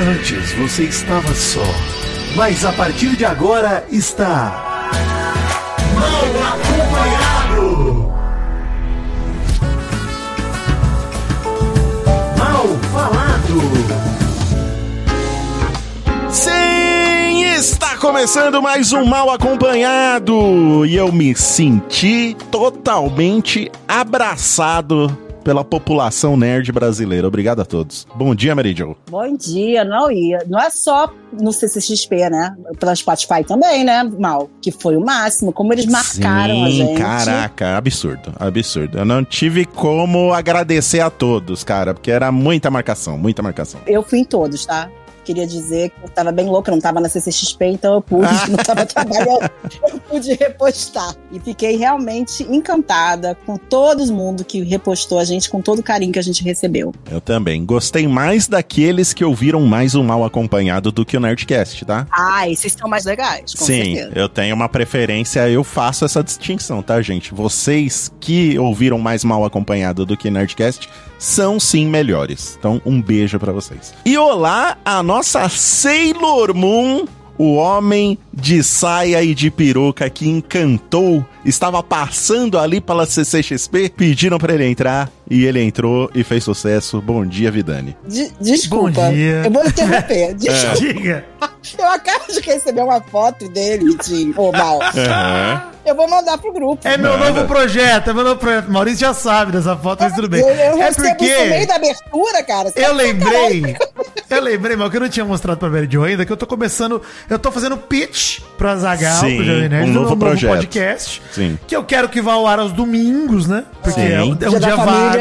Antes você estava só, mas a partir de agora está. Mal acompanhado! Mal falado! Sim, está começando mais um Mal Acompanhado e eu me senti totalmente abraçado pela população nerd brasileira. Obrigado a todos. Bom dia, Mary Jo. Bom dia, não ia. Não é só no CCXP, né? Pela Spotify também, né, Mal? Que foi o máximo, como eles marcaram Sim, a gente. Caraca, absurdo, absurdo. Eu não tive como agradecer a todos, cara, porque era muita marcação, muita marcação. Eu fui em todos, tá? Queria dizer que eu tava bem louca, não tava na CCXP, então eu pude, não tava trabalhando, eu pude repostar. E fiquei realmente encantada com todo mundo que repostou a gente, com todo o carinho que a gente recebeu. Eu também. Gostei mais daqueles que ouviram mais o Mal Acompanhado do que o Nerdcast, tá? Ah, esses são mais legais, com Sim, certeza. eu tenho uma preferência, eu faço essa distinção, tá, gente? Vocês que ouviram mais mal acompanhado do que Nerdcast são sim melhores. Então, um beijo pra vocês. E olá, a nossa Sailor Moon, o homem de saia e de peruca que encantou, estava passando ali pela CCXP, pediram pra ele entrar e ele entrou e fez sucesso. Bom dia, Vidani. De- desculpa, Bom dia. eu vou interromper. Desculpa. Diga. Eu acabo de receber uma foto dele, de ô Mal. Aham. Eu vou mandar pro grupo. É meu Manda. novo projeto, é meu novo projeto. Maurício já sabe dessa foto, mas tudo bem. Eu, eu é recebo isso no meio porque da abertura, cara. Você eu lembrei, eu lembrei, mas que eu não tinha mostrado pra Mary Jo ainda, que eu tô começando, eu tô fazendo pitch pra Zagal, Sim, pro Jovem Nerd, um do novo projeto. podcast, Sim. que eu quero que vá ao ar aos domingos, né? Porque Sim. é, um- é um Dia dia família.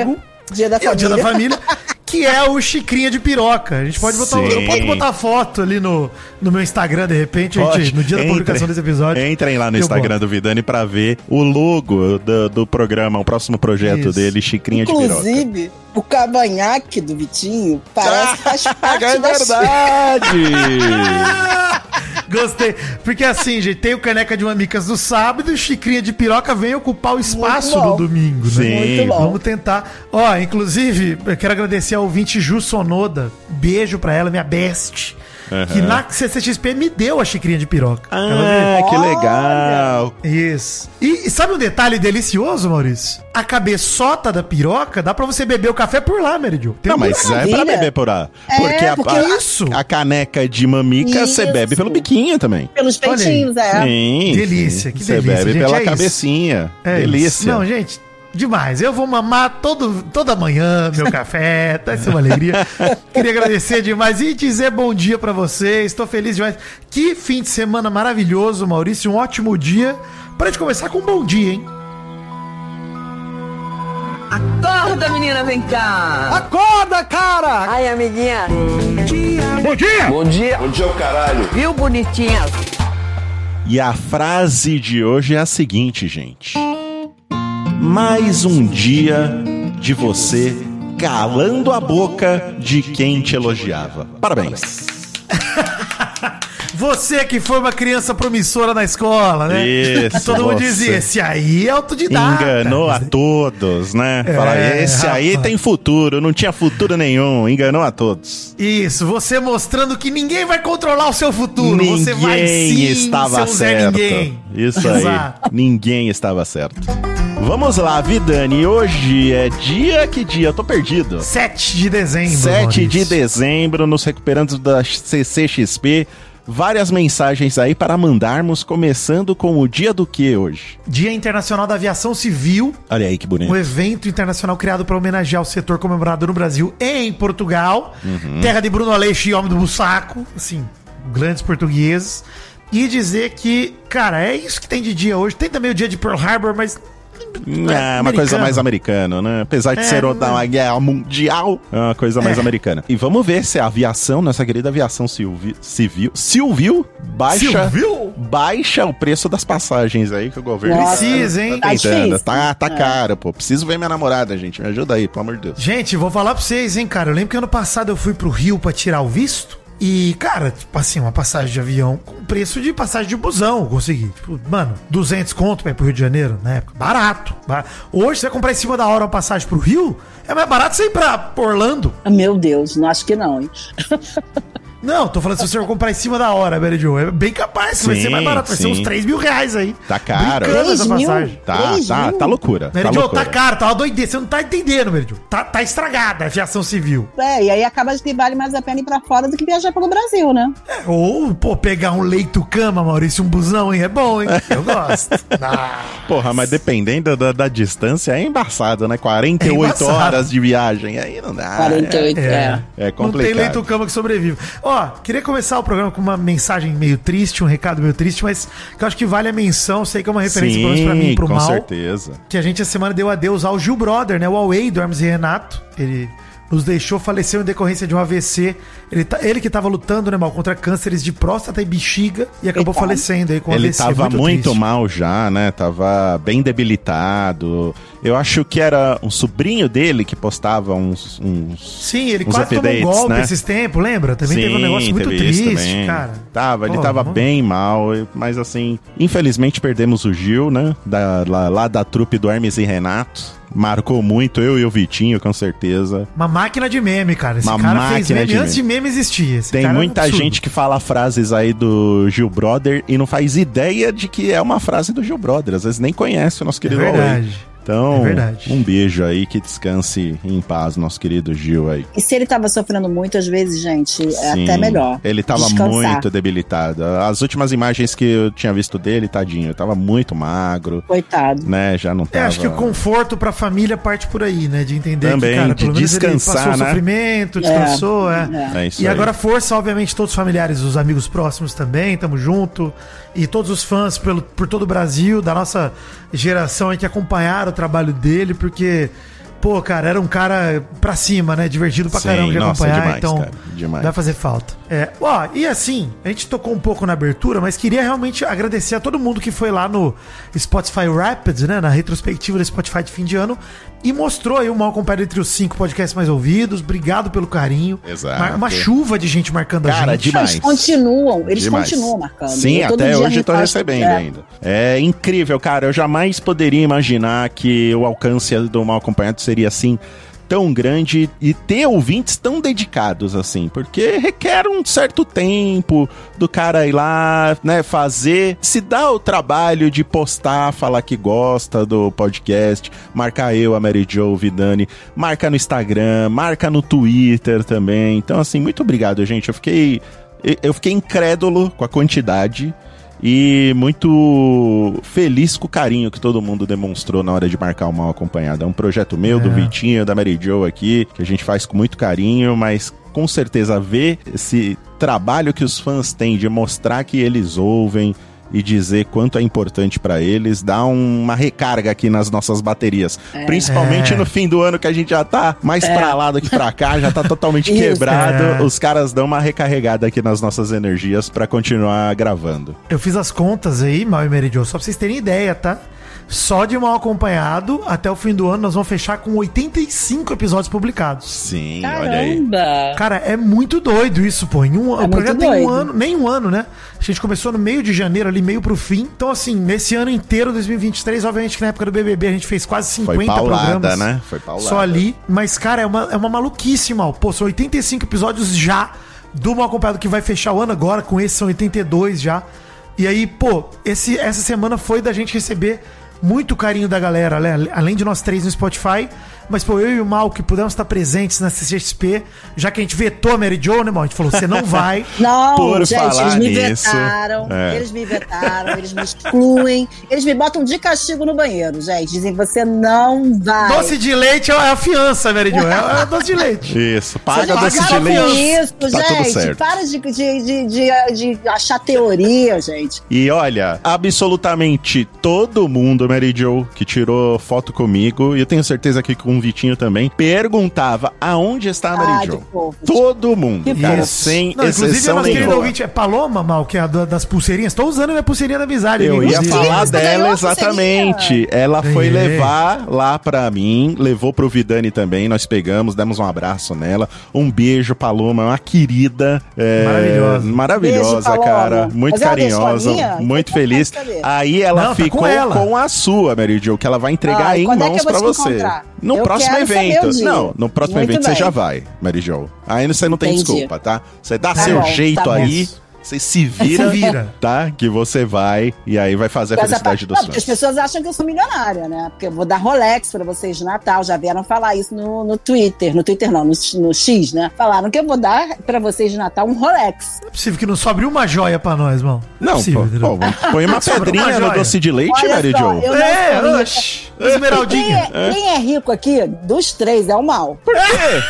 Dia da É o dia da família. família. Que é o Chicrinha de Piroca. A gente pode botar, Sim. eu posso botar foto ali no, no meu Instagram, de repente, a gente, Pode. no dia da publicação desse episódio. Entrem lá no Instagram boto. do Vidani pra ver o logo do, do programa, o próximo projeto Isso. dele, Chicrinha de Piroca. Inclusive, o cavanhaque do Vitinho parece que faz parte é da verdade! Gostei. Porque assim, gente, tem o Caneca de Mamicas do sábado e o Chicrinha de Piroca vem ocupar o espaço no domingo, né? Sim. Muito bom. Vamos tentar. Ó, inclusive, eu quero agradecer ao ouvinte Ju Sonoda. Beijo pra ela, minha best. Que na CCXP me deu a xicrinha de piroca. Ah, que legal! Isso. E, e sabe um detalhe delicioso, Maurício? A cabeçota da piroca dá pra você beber o café por lá, Meridio. Tem Não, mas é pra beber por lá. É, porque, a, porque a- isso. a caneca de mamica você bebe pelo biquinho também. Pelos peitinhos, é. Sim. Delícia, sim. que Você delícia, bebe gente, pela é cabecinha. É Delícia. isso. Não, gente, demais. Eu vou mamar todo, toda manhã meu café, tá ser uma alegria. Queria agradecer demais e dizer bom dia pra vocês. Estou feliz demais. Que fim de semana maravilhoso, Maurício. Um ótimo dia. Pra gente começar com um bom dia, hein? Acorda, menina, vem cá. Acorda, cara! Ai, amiguinha. Bom dia! Bom dia. Bom dia, o caralho. Viu, bonitinha? E a frase de hoje é a seguinte, gente. Mais um dia de você calando a boca de quem te elogiava. Parabéns. Você que foi uma criança promissora na escola, né? Isso, Todo mundo dizia, esse aí é autodidata. Enganou a todos, né? Fala, É, esse aí rapaz. tem futuro, não tinha futuro nenhum, enganou a todos. Isso, você mostrando que ninguém vai controlar o seu futuro. Ninguém você vai sim, estava certo. Ninguém. Isso aí, ninguém estava certo. Vamos lá, Vidani, hoje é dia que dia? Eu tô perdido. 7 de dezembro. 7 de dezembro, nos recuperando da CCXP. Várias mensagens aí para mandarmos, começando com o dia do que hoje? Dia Internacional da Aviação Civil, Olha aí que bonito. um evento internacional criado para homenagear o setor comemorado no Brasil e em Portugal. Uhum. Terra de Bruno Aleixo e Homem do Bussaco, assim, grandes portugueses. E dizer que, cara, é isso que tem de dia hoje. Tem também o dia de Pearl Harbor, mas É uma coisa mais americana, né? Apesar de É, ser uma guerra mundial, é uma coisa mais É. americana. E vamos ver se a aviação, nossa querida aviação silvi- civil, civil, baixa, Civil? baixa o preço das passagens aí que o governo Nossa. Precisa, hein? Tá tentando. difícil. Tá, tá É. caro, pô. Preciso ver minha namorada, gente. Me ajuda aí, pelo amor de Deus. Gente, vou falar pra vocês, hein, cara. Eu lembro que ano passado eu fui pro Rio pra tirar o visto. E, cara, tipo assim, uma passagem de avião com preço de passagem de busão, eu consegui. Tipo, mano, 200 conto pra ir pro Rio de Janeiro, na época. Barato. Ba- Hoje, você comprar em cima da hora uma passagem pro Rio, é mais barato você ir pra Orlando. Meu Deus, não acho que não, hein? Não, tô falando se você for comprar em cima da hora, Mary Jo. É bem capaz que vai Sim, ser mais barato. Vai ser sim. uns 3 mil reais aí. Tá caro. Brincando essa 3 mil? passagem. Tá, tá, mil? tá loucura. Mary tá Jo, loucura. tá caro, tá uma doideira. Você não tá entendendo, Mary Jo. Tá, tá estragada a aviação civil. É, e aí acaba de que vale mais a pena ir pra fora do que viajar pelo Brasil, né? É, ou, pô, pegar um leito-cama, Maurício, um busão, hein? É bom, hein? Eu gosto. Ah, Porra, mas dependendo da, da distância é embaçado, né? 48 É embaçado. horas de viagem, aí não dá. 48, é. é. É Não tem complicado. leito-cama que sobrevive. Ó, queria começar o programa com uma mensagem meio triste, um recado meio triste, mas que eu acho que vale a menção. Sei que é uma referência, pelo menos pra mim e pro com mal. certeza. que a gente essa semana deu adeus ao Gil Brother, né? O Away do Hermes e Renato. Ele nos deixou, faleceu em decorrência de um AVC. Ele, tá- ele que tava lutando, né, mal, contra cânceres de próstata e bexiga e acabou falecendo aí com Ele AVC. tava muito, triste. mal já, né? Tava bem debilitado. Eu acho que era um sobrinho dele que postava uns. uns... Sim, ele uns quase tomou um updates, golpe né? esses tempos, lembra? Também teve um negócio muito triste, cara. Tava, ele Pô, tava mano. bem mal, mas assim, infelizmente perdemos o Gil, né? Da, lá, lá da trupe do Hermes e Renato. Marcou muito, eu e o Vitinho, com certeza. Uma máquina de meme, cara. Esse Uma cara fez máquina meme de antes de meme existir. Esse Tem é muita absurdo. gente que fala frases aí do Gil Brother e não faz ideia de que é uma frase do Gil Brother. Às vezes nem conhece o nosso É querido Huawei. Então, É um beijo aí, que descanse em paz, nosso querido Gil aí. E se ele tava sofrendo muito, às vezes, gente, é Sim, até melhor. Ele tava Descansar. muito debilitado. As últimas imagens que eu tinha visto dele, tadinho, tava muito magro, Coitado. né? Já não É, tava. acho que o conforto pra família parte por aí, né? De entender Também, que, cara, de pelo menos ele descansar, passou o né? sofrimento, descansou, é. É. É isso E aí. agora força, obviamente, todos os familiares, os amigos próximos também, tamo junto. E todos os fãs pelo, por todo o Brasil, da nossa geração aí que acompanharam trabalho dele, porque, pô, cara, era um cara pra cima, né? Divertido pra Sim, caramba de nossa, acompanhar, demais, então cara, demais. vai fazer falta. É, ó, e assim, a gente tocou um pouco na abertura, mas queria realmente agradecer a todo mundo que foi lá no Spotify Rapids, né? Na retrospectiva do Spotify de fim de ano, e mostrou aí o mal comparado entre os cinco podcasts mais ouvidos. Obrigado pelo carinho. Exato. Uma, uma chuva de gente marcando Cara, a gente. demais. Eles continuam, eles Demais. continuam marcando. Sim, Eu até hoje reposto- recebendo é. ainda. É incrível, cara. Eu jamais poderia imaginar que o alcance do Mal Acompanhado seria assim tão grande e ter ouvintes tão dedicados assim, porque requer um certo tempo do cara ir lá, né, fazer, se dá o trabalho de postar, falar que gosta do podcast, marcar eu, a Mary Jo, o Vidani, marca no Instagram, marca no Twitter também. Então assim, muito obrigado, gente. Eu fiquei eu fiquei incrédulo com a quantidade e muito feliz com o carinho que todo mundo demonstrou na hora de marcar o mal acompanhado. É um projeto meu, do É. Vitinho, da Mary Jo aqui, que a gente faz com muito carinho, mas com certeza ver esse trabalho que os fãs têm de mostrar que eles ouvem e dizer quanto é importante pra eles, dá um- uma recarga aqui nas nossas baterias. Principalmente É. no fim do ano que a gente já tá mais pra lá do que pra cá, já tá totalmente quebrado. É. Os caras dão uma recarregada aqui nas nossas energias pra continuar gravando. Eu fiz as contas aí, Mal e Meridio, só pra vocês terem ideia, tá? Só de mal acompanhado, até o fim do ano, nós vamos fechar com 85 episódios publicados. Sim, olha aí. Caramba! Cara, é muito doido isso, pô. Em um, o muito projeto tem um ano, nem um ano, né? A gente começou no meio de janeiro, ali, meio pro fim. Então, assim, nesse ano inteiro, 2023, obviamente que na época do BBB a gente fez quase 50 Foi paulada, programas. né? Foi paulada. Só ali. Mas, cara, é uma, é uma maluquice, mal. Pô, são 85 episódios já do Mal Acompanhado que vai fechar o ano agora. Com esse são 82 já. E aí, pô, esse, essa semana foi da gente receber muito carinho da galera, além de nós três no Spotify. Mas, pô, eu e o Mal que pudemos estar presentes na CCXP, já que a gente vetou a Mary Jo, né, Mal? A gente falou, você não vai. Não, Por gente, falar eles me nisso, vetaram, é. eles me vetaram, eles me excluem, eles me botam de castigo no banheiro, gente. Dizem, você não vai. Doce de leite é a fiança, Mary Jo. É, é doce de leite. Isso, paga doce de Para leite. isso, tá tudo gente. certo. Para de, de, de, de, de achar teoria, gente. E olha, absolutamente todo mundo, Mary Jo, que tirou foto comigo, e eu tenho certeza que com o Vitinho também, perguntava aonde está a Mary Ah, Jo. Todo mundo, Que cara, fofo. sem Não, inclusive, a exceção nossa querida ouvinte é Paloma, Mal, que é a da- das pulseirinhas. Tô usando a minha pulseirinha da amizade. Eu ia falar dela exatamente. Ela foi Ganhei. levar lá pra mim, levou pro Vidani também. Nós pegamos, demos um abraço nela. Um beijo, Paloma, uma querida. é, Maravilhosa. Maravilhosa, Beijo, cara. Muito Mas carinhosa, muito Eu feliz. Aí ela Não, tá ficou com ela. com a sua, Mary Jo, que ela vai entregar Ai, em é mãos pra te você. encontrar? Não Eu próximo quero saber evento. o dia. Não, no próximo Muito evento você bem. já vai, Mary Jo. Aí você não tem Entendi. desculpa, tá? Você dá Tá seu bom, jeito tá bom. aí, você se vira, Se vira. tá? Que você vai e aí vai fazer a essa felicidade parte- dos Não, porque as fãs. pessoas acham que eu sou milionária, né? Porque eu vou dar Rolex pra vocês de Natal. Já vieram falar isso no, no Twitter. No Twitter não, no, no X, né? Falaram que eu vou dar pra vocês de Natal um Rolex. Não é possível que não sobre uma joia pra nós, irmão. é Não, possível, pô, pô, põe uma Sobra uma pedrinha no doce de leite, Olha Mary só, Jo. eu não É, sou oxi, Quem esmeraldinha. é, quem é rico aqui, dos três, é o mal. Por quê?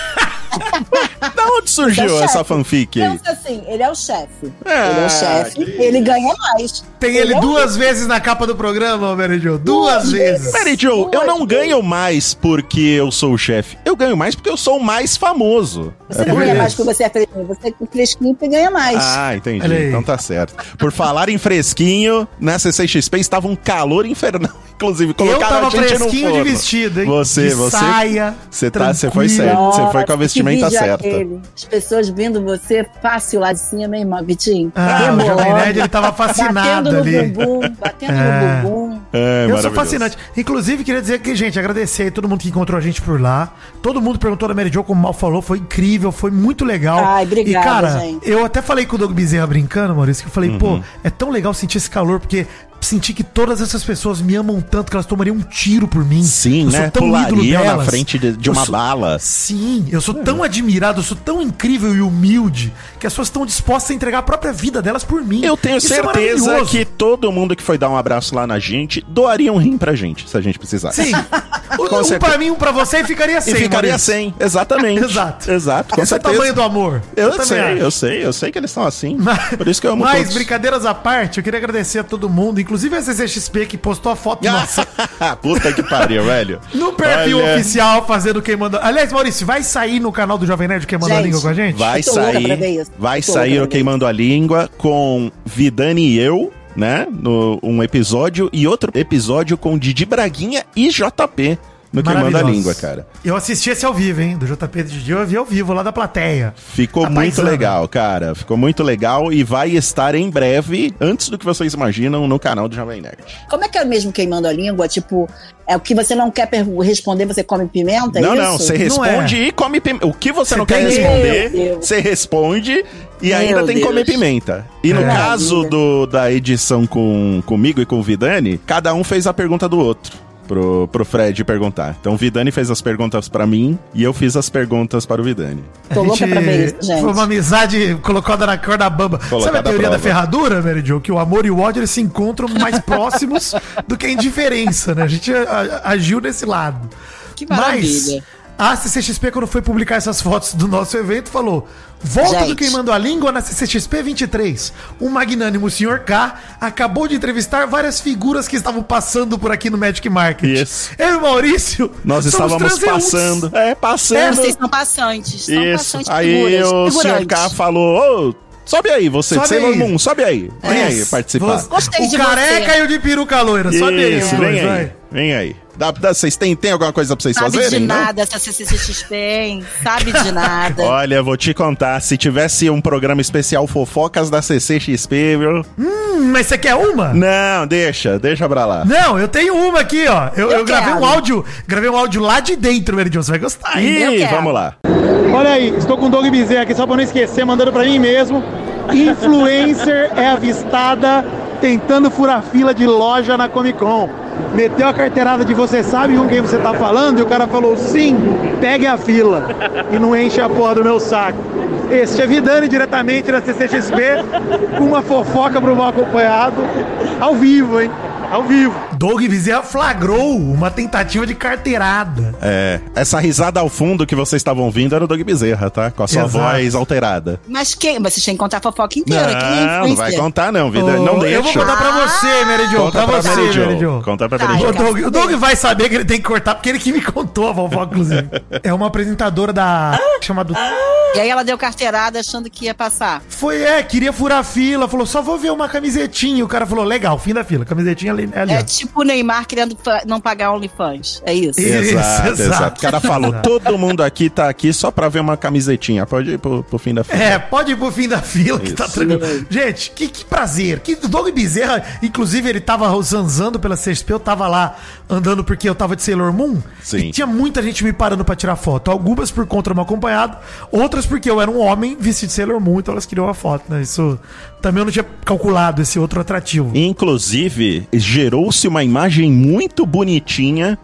da onde surgiu é essa fanfic aí? Pensa assim, ele é o chefe. Ah, ele é o chefe, ele ganha mais. Tem ele é o duas vezes na capa do programa, Mary Jo. Duas Duas vezes. Mary Jo, eu não ganho mais porque eu sou o chefe. Eu ganho mais porque eu sou o mais famoso. Você É não ganha isso. mais porque você é fresquinho. Você é fresquinho e ganha mais. Ah, entendi. Então tá certo. Por falar em fresquinho, na CCXP estava um calor infernal. Inclusive, Eu colocaram tava a gente no fresquinho de vestido, hein? Você, de você. saia. Você tá, você foi certo. Você foi com a vestimenta é certa. aquele? As pessoas vendo você fácil lá de cima, hein, irmão, Vitinho? Ah, o Jovem Nerd, ele tava fascinado batendo no ali. bumbum, batendo É. no bumbum. É, Eu sou maravilhoso. fascinante. Inclusive, queria dizer que, gente, agradecer aí todo mundo que encontrou a gente por lá. Todo mundo perguntou da Mary Jo, como o Mal falou, foi incrível, foi muito legal. Ai, obrigada, E, cara, gente. eu até falei com o Doug Bezerra brincando, Maurício, que eu falei, Uhum. pô, é tão legal sentir esse calor, porque senti que todas essas pessoas me amam tanto que elas tomariam um tiro por mim. Sim, Eu sou né? tão ídolo Pulariam na delas. frente de, de Eu uma sou- bala. Sim, eu sou tão admirado, eu sou tão incrível e humilde que as pessoas estão dispostas a entregar a própria vida delas por mim. Eu tenho Isso é certeza maravilhoso. que todo mundo que foi dar um abraço lá na gente doaria um rim pra gente, se a gente precisasse. Sim. Um, certeza. pra mim, um pra você e ficaria E sem. ficaria Maurício. sem, exatamente. Exato. Exato, com Esse é o certeza. tamanho do amor. Eu, também sei, acho. eu sei, eu sei que eles estão assim. Mas- Por isso que eu amo Mas, todos. brincadeiras à parte, eu queria agradecer a todo mundo, inclusive a CCXP que postou a foto nossa Puta que pariu, velho. no perfil Olha, oficial fazendo Queimando... Aliás, Maurício, vai sair no canal do Jovem Nerd Queimando a Língua com a gente? Vai sair, vai sair o Queimando a Língua com Vidani e eu, né? No, um episódio e outro episódio com Didi Braguinha e JP no Queimando a. Língua, cara. Eu assisti esse ao vivo, hein? Do JP de Didi, eu vi ao vivo lá da plateia. Ficou A muito paisana. legal, cara. Ficou muito legal e vai estar em breve, antes do que vocês imaginam, no canal do Jovem Nerd. Como é que é mesmo queimando a língua? Tipo, é o que você não quer responder, você come pimenta? é não, isso? não, você Não responde e come pimenta. O que você, Você não quer responder, você responde e Meu ainda tem que comer pimenta. E no É. caso Maravilha. do, da edição com, comigo e com o Vidani, cada um fez a pergunta do outro. Pro, pro Fred perguntar. Então o Vidani fez as perguntas pra mim e eu fiz as perguntas para o Vidani. Tô louca pra ver isso, gente. Foi uma amizade colocada na corda bamba. Sabe Colocada a teoria da ferradura, Mary Jo? Que o amor e o ódio eles se encontram mais próximos do que a indiferença, né? A gente agiu nesse lado. Que maravilha. Mas a CCXP, quando foi publicar essas fotos do nosso evento, falou: Volta do Gente. Queimando a Língua na CCXP 23. O magnânimo Sr. K acabou de entrevistar várias figuras que estavam passando por aqui no Magic Market. Isso. Eu e o Maurício. Nós estávamos passando. É, É, passando. vocês são passantes. São Isso. passantes Aí figuras, o Sr. figurantes. K falou: Ô, sobe aí, você Sobe de Sailor aí. Moon, sobe aí. Vem É. aí participar. Você- Gostei o de careca você. e o de peruca loira. Sobe aí, Isso, os vem aí. Vem aí. Dá, dá, vocês têm, tem alguma coisa pra vocês Sabe fazerem? de não? nada essa CCXP, hein? Sabe de nada. Olha, vou te contar, se tivesse um programa especial fofocas da CCXP, viu? Hum, mas você quer uma? Não, deixa, deixa pra lá. Não, eu tenho uma aqui, ó. Eu, Eu eu gravei quero. um áudio, gravei um áudio lá de dentro, Meridion. Você vai gostar, hein? Ih, vamos lá. Olha aí, estou com o Doug Bezerra aqui só para não esquecer, mandando para mim mesmo. Influencer é avistada tentando furar fila de loja na Comic Con. Meteu a carteirada de você sabe com quem você tá falando e o cara falou sim, pegue a fila e não enche a porra do meu saco. Este é Vidani diretamente da CCXP com uma fofoca pro mal acompanhado ao vivo, hein? Ao vivo. Doug Bezerra flagrou uma tentativa de carteirada. É, essa risada ao fundo que vocês estavam ouvindo era o Doug Bezerra, tá? Com a sua Exato. voz alterada. Mas quem? Vocês têm que contar a fofoca inteira. é Não, não vai contar não, vida. Ô, não deixa. Eu vou contar pra você, Meridion. Conta Pra pra você, Mary Jo. Meridion. Conta pra Tá, Mary O Jo. quero Doug, o. Doug vai saber que ele tem que cortar, porque ele que me contou a vovó, inclusive. É uma apresentadora da. chamada. E aí ela deu carteirada achando que ia passar. Foi, é, queria furar a fila, falou, só vou ver uma camisetinha. O cara falou, legal, fim da fila, camisetinha ali. ali É tipo o Neymar querendo não pagar OnlyFans. É isso. Isso, Exato, exato. exato. O cara falou, todo mundo aqui tá aqui só pra ver uma camisetinha. Pode ir pro, pro fim da fila. É, pode ir pro fim da fila que tá Isso. tranquilo. Gente, que, que prazer. Que Doug Bezerra, inclusive, ele tava zanzando pela CXP, eu tava lá andando porque eu tava de Sailor Moon. Sim. E tinha muita gente me parando pra tirar foto. Algumas por conta do meu acompanhado, outras porque eu era um homem vestido de Sailor Moon, então elas queriam uma foto, né? Isso também eu não tinha calculado esse outro atrativo. Inclusive, gerou-se uma imagem muito bonitinha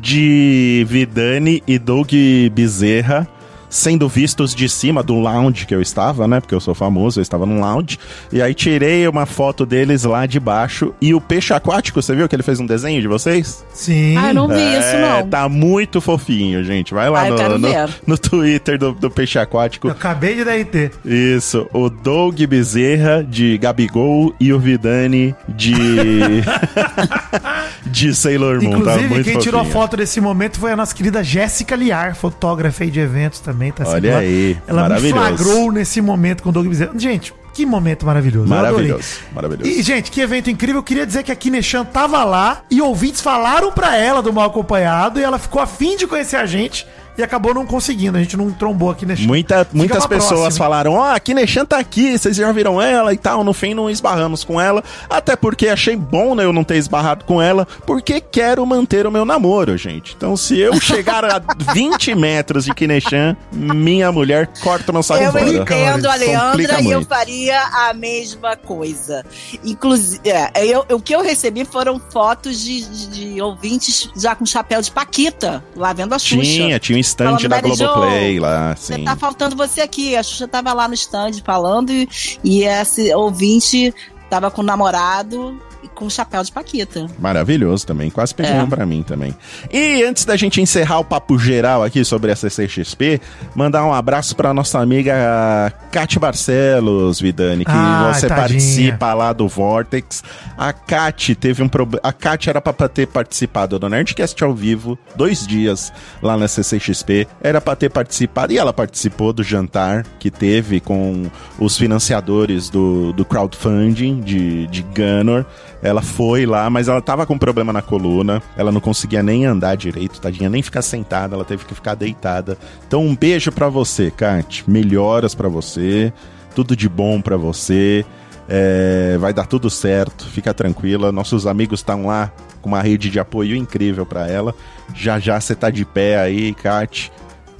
de Vidani e Doug Bezerra sendo vistos de cima do lounge que eu estava, né? Porque eu sou famoso, eu estava num lounge. E aí tirei uma foto deles lá de baixo. E o peixe aquático, você viu que ele fez um desenho de vocês? Sim. Ah, eu não vi isso, É, não. Tá muito fofinho, gente. Vai lá Ah, no, no, no Twitter do, do Peixe Aquático. Eu acabei de DRT. Isso, o Doug Bezerra de Gabigol e o Vidani de. de Sailor Moon. tá Inclusive, muito quem tirou a fofinho. foto desse momento foi a nossa querida Jéssica Liar, fotógrafa aí de eventos também. Tá Olha lá. aí, Ela me maravilhoso. flagrou nesse momento com o Doug Bezerra. Gente, que momento maravilhoso. Maravilhoso, maravilhoso. E, gente, que evento incrível. Eu queria dizer que a Kineshan tava lá e ouvintes falaram pra ela do mal acompanhado e ela ficou afim de conhecer a gente e acabou não conseguindo. A gente não trombou a Kineshan. Muita, muitas pessoas próxima. falaram, ó, a Kineshan tá aqui, vocês já viram ela e tal. No fim, não esbarramos com ela. Até porque achei bom né, eu não ter esbarrado com ela, porque quero manter o meu namoro, gente. Então, se eu chegar a 20 metros de Kineshan, minha mulher corta meu saco Eu fora. entendo a Complica Leandra e eu faria a mesma coisa. Inclusive, é, eu- o que eu recebi foram fotos de, de- de ouvintes já com chapéu de Paquita, lá vendo a Xuxa. Tinha, tinha stand Falando, da Mary Jo, Globoplay lá, sim. tá faltando você aqui. A Xuxa tava lá no stand falando e, e esse ouvinte tava com o namorado com chapéu de Paquita. Maravilhoso também, quase pediu É. um pra mim também. E antes da gente encerrar o papo geral aqui sobre a CCXP, mandar um abraço pra nossa amiga Kate Barcelos, Vidani, que Ai, você tadinha. participa lá do Vortex. A Kate teve um problema. A Kate era pra ter participado do Nerdcast ao vivo, dois dias lá na CCXP. Era pra ter participado, e ela participou do jantar que teve com os financiadores do, do crowdfunding de, de Gunner. Ela foi lá, mas ela tava com problema na coluna. Ela não conseguia nem andar direito, tadinha, nem ficar sentada, ela teve que ficar deitada. Então, um beijo pra você, Kate. Melhoras pra você. Tudo de bom pra você. É, vai dar tudo certo, fica tranquila. Nossos amigos estão lá com uma rede de apoio incrível pra ela. Já já você tá de pé aí, Kate,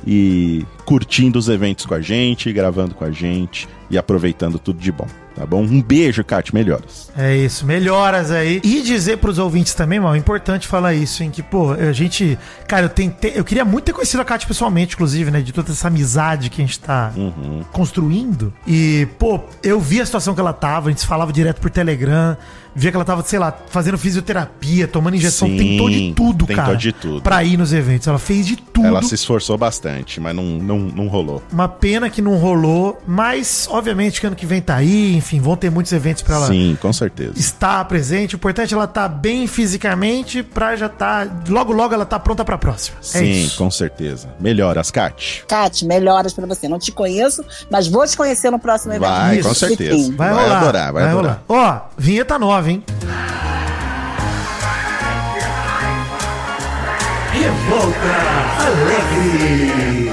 e curtindo os eventos com a gente, gravando com a gente e aproveitando tudo de bom, tá bom? Um beijo, Kate, melhoras. É isso, melhoras aí. E dizer pros ouvintes também, mal, é importante falar isso, hein? Que, pô, a gente. Cara, eu tentei. Eu queria muito ter conhecido a Kátia pessoalmente, inclusive, né? De toda essa amizade que a gente tá Uhum. construindo. E, pô, eu vi a situação que ela tava, a gente falava direto por Telegram. Via que ela tava, sei lá, fazendo fisioterapia, tomando injeção, Sim, tentou de tudo, tentou cara. de tudo. Pra ir nos eventos. Ela fez de tudo. Ela se esforçou bastante, mas não, não, não rolou. Uma pena que não rolou, mas obviamente que ano que vem tá aí, enfim, vão ter muitos eventos pra ela Sim, com certeza. estar presente. O importante é ela estar bem fisicamente pra já tá. Logo, logo ela tá pronta pra próxima. é Sim, isso. com certeza. Melhoras, Kate. Kate, melhoras pra você. Não te conheço, mas vou te conhecer no próximo evento. Vai, Isso, com certeza. Vai, Vai rolar. adorar, vai adorar. Ó, vinheta nova, hein? Revolta Alegre.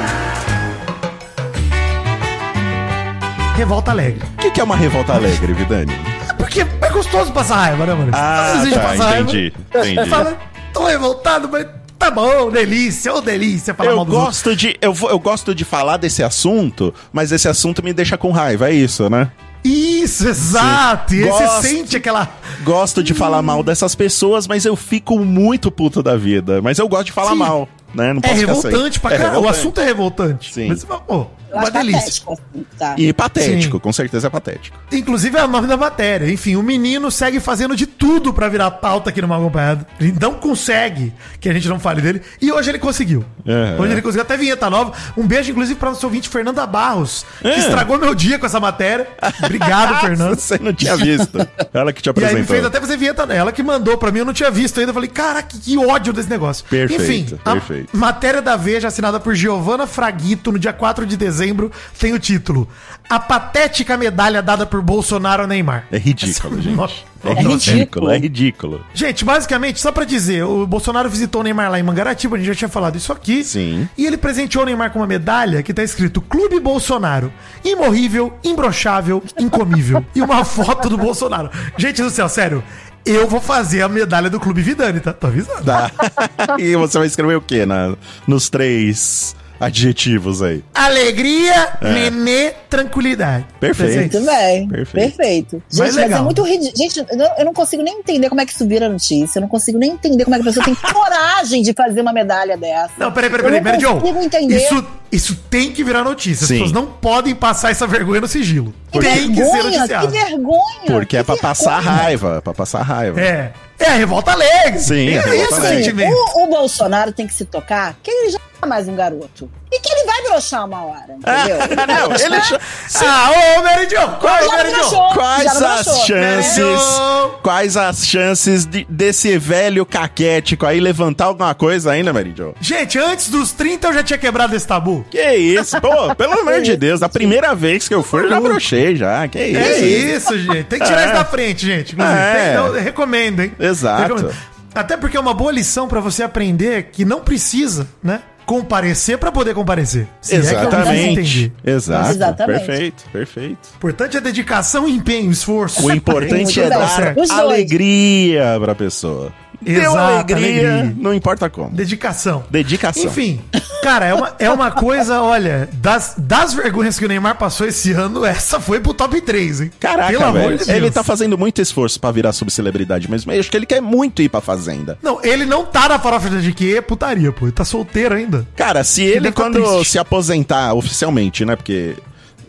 Revolta alegre. O que, que é uma revolta alegre, Vidani? É porque é gostoso passar raiva, né, mano? Ah, tá, passa raiva, entendi, entendi. Fala, tô revoltado, mas tá bom, delícia, ô delícia. Falar Eu outros. gosto, de, eu, vou- eu gosto de falar desse assunto, mas esse assunto me deixa com raiva, é isso, né? Isso, exato. E aí você Gosto. sente aquela. Gosto de falar mal dessas pessoas, mas eu fico muito puto da vida. Mas eu gosto de falar Sim. mal, né? Não É posso sem. revoltante pra É caralho. O assunto é revoltante. Sim. Mas, pô, uma acho delícia. patético, assim, tá? E patético, Sim. com certeza é patético. Inclusive é o nome da matéria. Enfim, o menino segue fazendo de tudo pra virar pauta aqui no Mal Acompanhado. Ele não consegue que a gente não fale dele. E hoje ele conseguiu. É. Hoje ele conseguiu até vinheta nova. Um beijo, inclusive, pra nosso ouvinte Fernanda Barros, que É. estragou meu dia com essa matéria. Obrigado, Fernanda. Você não tinha visto. Ela que te E aí me apresentou. fez até fazer vinheta nela, que mandou pra mim, eu não tinha visto ainda. Eu falei, cara, que, que ódio desse negócio. Perfeito, Enfim, a- perfeito. Matéria da Veja, assinada por Giovanna Fraguito, no dia 4 de dezembro, tem o título: A patética medalha dada por Bolsonaro ao Neymar. É ridículo, gente. Nossa. É ridículo. ridículo, é ridículo. Gente, basicamente, só pra dizer, o Bolsonaro visitou o Neymar lá em Mangaratiba, a gente já tinha falado isso aqui. Sim. E ele presenteou o Neymar com uma medalha que tá escrito Clube Bolsonaro. Imorrível, imbrochável, incomível. e uma foto do Bolsonaro. Gente do céu, sério. Eu vou fazer a medalha do Clube Vidani, tá? Tô avisando. Tá. e você vai escrever o quê na, nos três adjetivos aí? Alegria, nenê, tranquilidade. Perfeito. Muito bem. Perfeito. Perfeito. Mas Gente, mas, legal. é muito ridículo. Gente, eu não- eu não consigo nem entender como é que isso vira notícia. Eu não consigo nem entender como é que a pessoa tem coragem de fazer uma medalha dessa. Não, peraí, peraí, Eu peraí, não Mary Jo. consigo entender. Isso, isso tem que virar notícia. As Sim. pessoas não podem passar essa vergonha no sigilo. Que tem que ser vergonha, que noticiado. vergonha. Porque é que pra passar vergonha. raiva, pra passar raiva. É. É a revolta alegre. Sim, é a revolta esse o alegre. O, o Bolsonaro tem que se tocar que ele já não é mais um garoto. E que ele vai broxar uma hora, entendeu? Não, ele cha- Ah, ô, Mary Jo, qual, Jo? broxou, Quais já as broxou, chances? né? Quais as chances de- desse velho caquético aí levantar alguma coisa ainda, Jo? Gente, antes dos 30 eu já tinha quebrado esse tabu. Que isso? Pô, pelo amor de Deus, a primeira vez que eu fui, eu já brochei já. Que isso? É isso, gente. Tem que tirar É. isso da frente, gente. É. tem- não, recomendo, hein? Exato. Recomendo. Até porque é uma boa lição pra você aprender que não precisa, né? Comparecer pra poder comparecer. Se é que eu consigo Exatamente. entender. Exato. Exatamente. Perfeito, perfeito. O importante é dedicação, empenho, esforço. O importante é dar alegria pra pessoa. Deu Exato, alegria, alegria. não importa como. Dedicação. Dedicação. Enfim, cara, é uma, é uma coisa, olha, das, das vergonhas que o Neymar passou esse ano, essa foi pro top 3, hein? Caraca, Pelo amor velho. de ele Deus. tá fazendo muito esforço pra virar subcelebridade mesmo. Eu acho que ele quer muito ir pra fazenda. Não, ele não tá na farofa de que é putaria, pô. Ele tá solteiro ainda. Cara, se ele, deve tá quando triste. se aposentar oficialmente, né? Porque.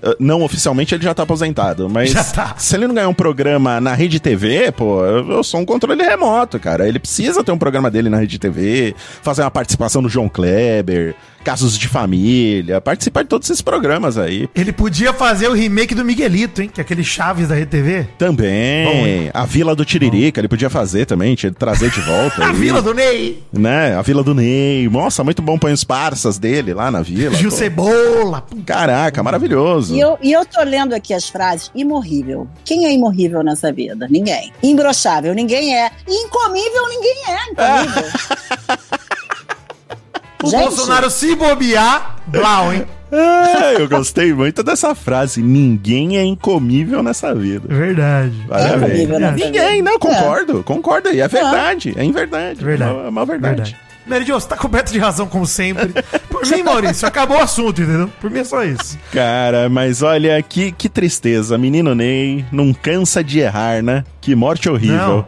Uh, Não oficialmente ele já tá aposentado, mas tá. se ele não ganhar um programa na Rede TV, pô, eu, eu sou um controle remoto, cara. Ele precisa ter um programa dele na Rede TV, fazer uma participação no João Kleber, Casos de Família, participar de todos esses programas aí. Ele podia fazer o remake do Miguelito, hein? Que é aquele Chaves da RTV. Também, a Vila do Tiririca, ele podia fazer também, tinha que trazer de volta. A aí, Vila do Ney. Né? A Vila do Ney. Nossa, muito bom, põe os parças dele lá na vila. Gil pô. Cebola. Caraca, maravilhoso. E eu, e eu tô lendo aqui as frases. Imorrível. Quem é imorrível nessa vida? Ninguém. Imbrochável, ninguém é. Incomível, ninguém é. Incomível. O Gente. Bolsonaro se bobear, blau, hein? Ah, eu gostei muito dessa frase. Ninguém é incomível nessa vida. Verdade. Parabéns. É Ninguém, não, concordo. Concordo aí. É verdade. É em verdade. Verdade. É uma, é uma verdade. Verdade. Jo, você tá coberto de razão, como sempre. Por mim, Maurício, acabou o assunto, entendeu? Por mim é só isso. Cara, mas olha, que, que tristeza. Menino Ney não cansa de errar, né? Que morte horrível.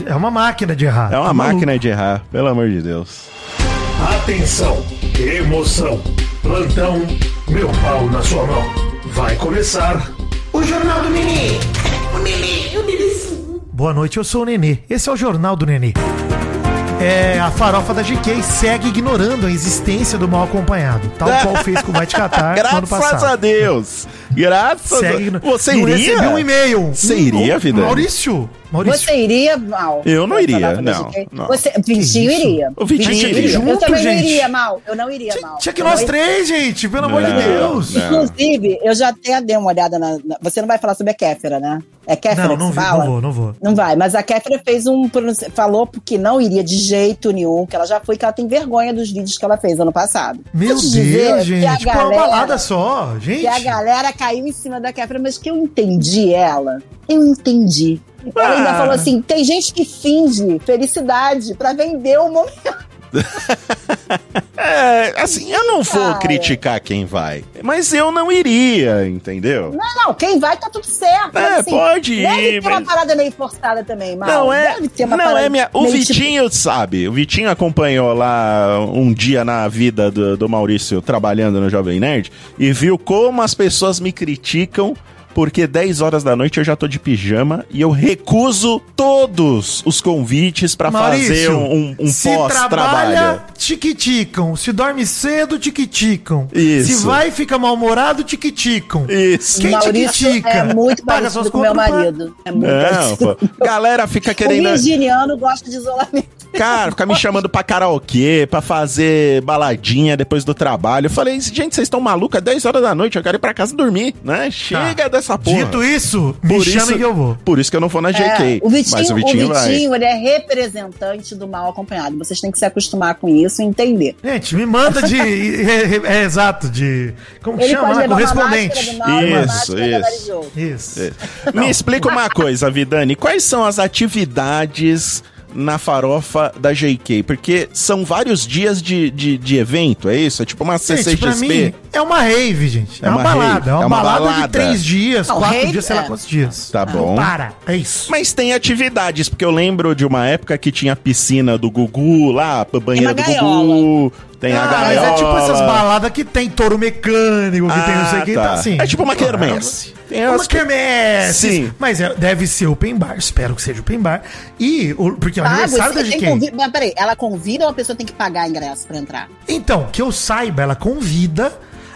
Não, é uma máquina de errar. É uma Tá maluco. máquina de errar, pelo amor de Deus. Atenção, emoção, plantão, meu pau na sua mão. Vai começar o Jornal do Nenê. O Nenê, o Nenê. Boa noite, eu sou o Nenê. Esse é o Jornal do Nenê. É, a farofa da GK segue ignorando a existência do mal acompanhado, tal qual fez com o Vai Te Catar no ano Graças a passado. Deus. Graças Segue a igno- Você iria? recebi um e-mail. Você iria, Ô, Vidani? Maurício, Maurício. Você iria mal? Eu não iria, não, você. não. Você, Vitinho iria. O Vitinho iria. Eu Junto, também gente. não iria mal. Eu não iria mal. Tinha que Eu nós não iria- três, gente, pelo amor de Não, Deus. não. Inclusive, eu já até dei uma olhada na, na- Você não vai falar sobre a Kéfera, né? É Kéfera Não, não, vi, fala? não vou, não vou. Não vai, mas a Kéfera fez um. Falou que não iria de jeito nenhum, que ela já foi, que ela tem vergonha dos vídeos que ela fez ano passado. Meu te dizer Deus, que a gente. Pô, uma galera- balada só, gente. Que a galera caiu em cima da Kéfera, mas que eu entendi ela. Eu entendi. Ela ainda Ah. falou assim: tem gente que finge felicidade pra vender o momento. É, assim, eu não vou Cara. criticar quem vai, mas eu não iria, entendeu? Não, não, quem vai tá tudo certo. É, mas, pode Deve ir, ter uma mas- parada meio forçada também, Mal. Não é, Deve ter uma não é minha. O tipo- Vitinho sabe. O Vitinho acompanhou lá um dia na vida do, do Maurício trabalhando no Jovem Nerd e viu como as pessoas me criticam porque 10 horas da noite eu já tô de pijama e eu recuso todos os convites pra fazer um, um se pós-trabalho. trabalha, tiquiticam. Se dorme cedo, tiquiticam. Isso. Se vai, fica mal-humorado, tiquiticam. Isso. Quem Maurício tica-tica? é muito Paga suas com meu marido. É muito Não. Galera fica O querendo. virginiano gosta de isolamento. Cara, fica me chamando pra karaokê, pra fazer baladinha depois do trabalho. Eu falei, gente, vocês estão malucos? É 10 horas da noite, eu quero ir pra casa dormir, né? Chega dessa porra. Dito isso, me Por chamem isso- que eu vou. Por isso que eu não vou na JK. É, o Vitinho, mas o Vitinho, vai. ele é representante do mal acompanhado. Vocês têm que se acostumar com isso e entender. Gente, me manda de. é, é, é, exato, de. Como Ele chama? pode né? Correspondente. mal Isso, isso. ouro. Isso. Me explica uma coisa, Vidani. Quais são as atividades na farofa da JK? Porque são vários dias de, de, de evento, é isso? É tipo uma Gente, pra CCXP? mim, é uma rave, gente. É, É uma, uma balada. É uma, é uma balada, balada. de três dias, Não, quatro rave dias, sei lá é. quantos dias. Tá bom. Para, é isso. Mas tem atividades, porque eu lembro de uma época que tinha a piscina do Gugu lá, a banheira do Gugu, tem a Ah, mas gaiola. é tipo essas baladas que tem touro mecânico, que tem não sei o que, tá. tá assim. É tipo uma quermesse. Tem É uma quermesse. Sim. Mas é- deve ser open bar, espero que seja open bar. E, o- porque é o Pago, aniversário da GK. convi- Mas peraí, ela convida ou a pessoa tem que pagar ingresso pra entrar? Então, que eu saiba, ela convida,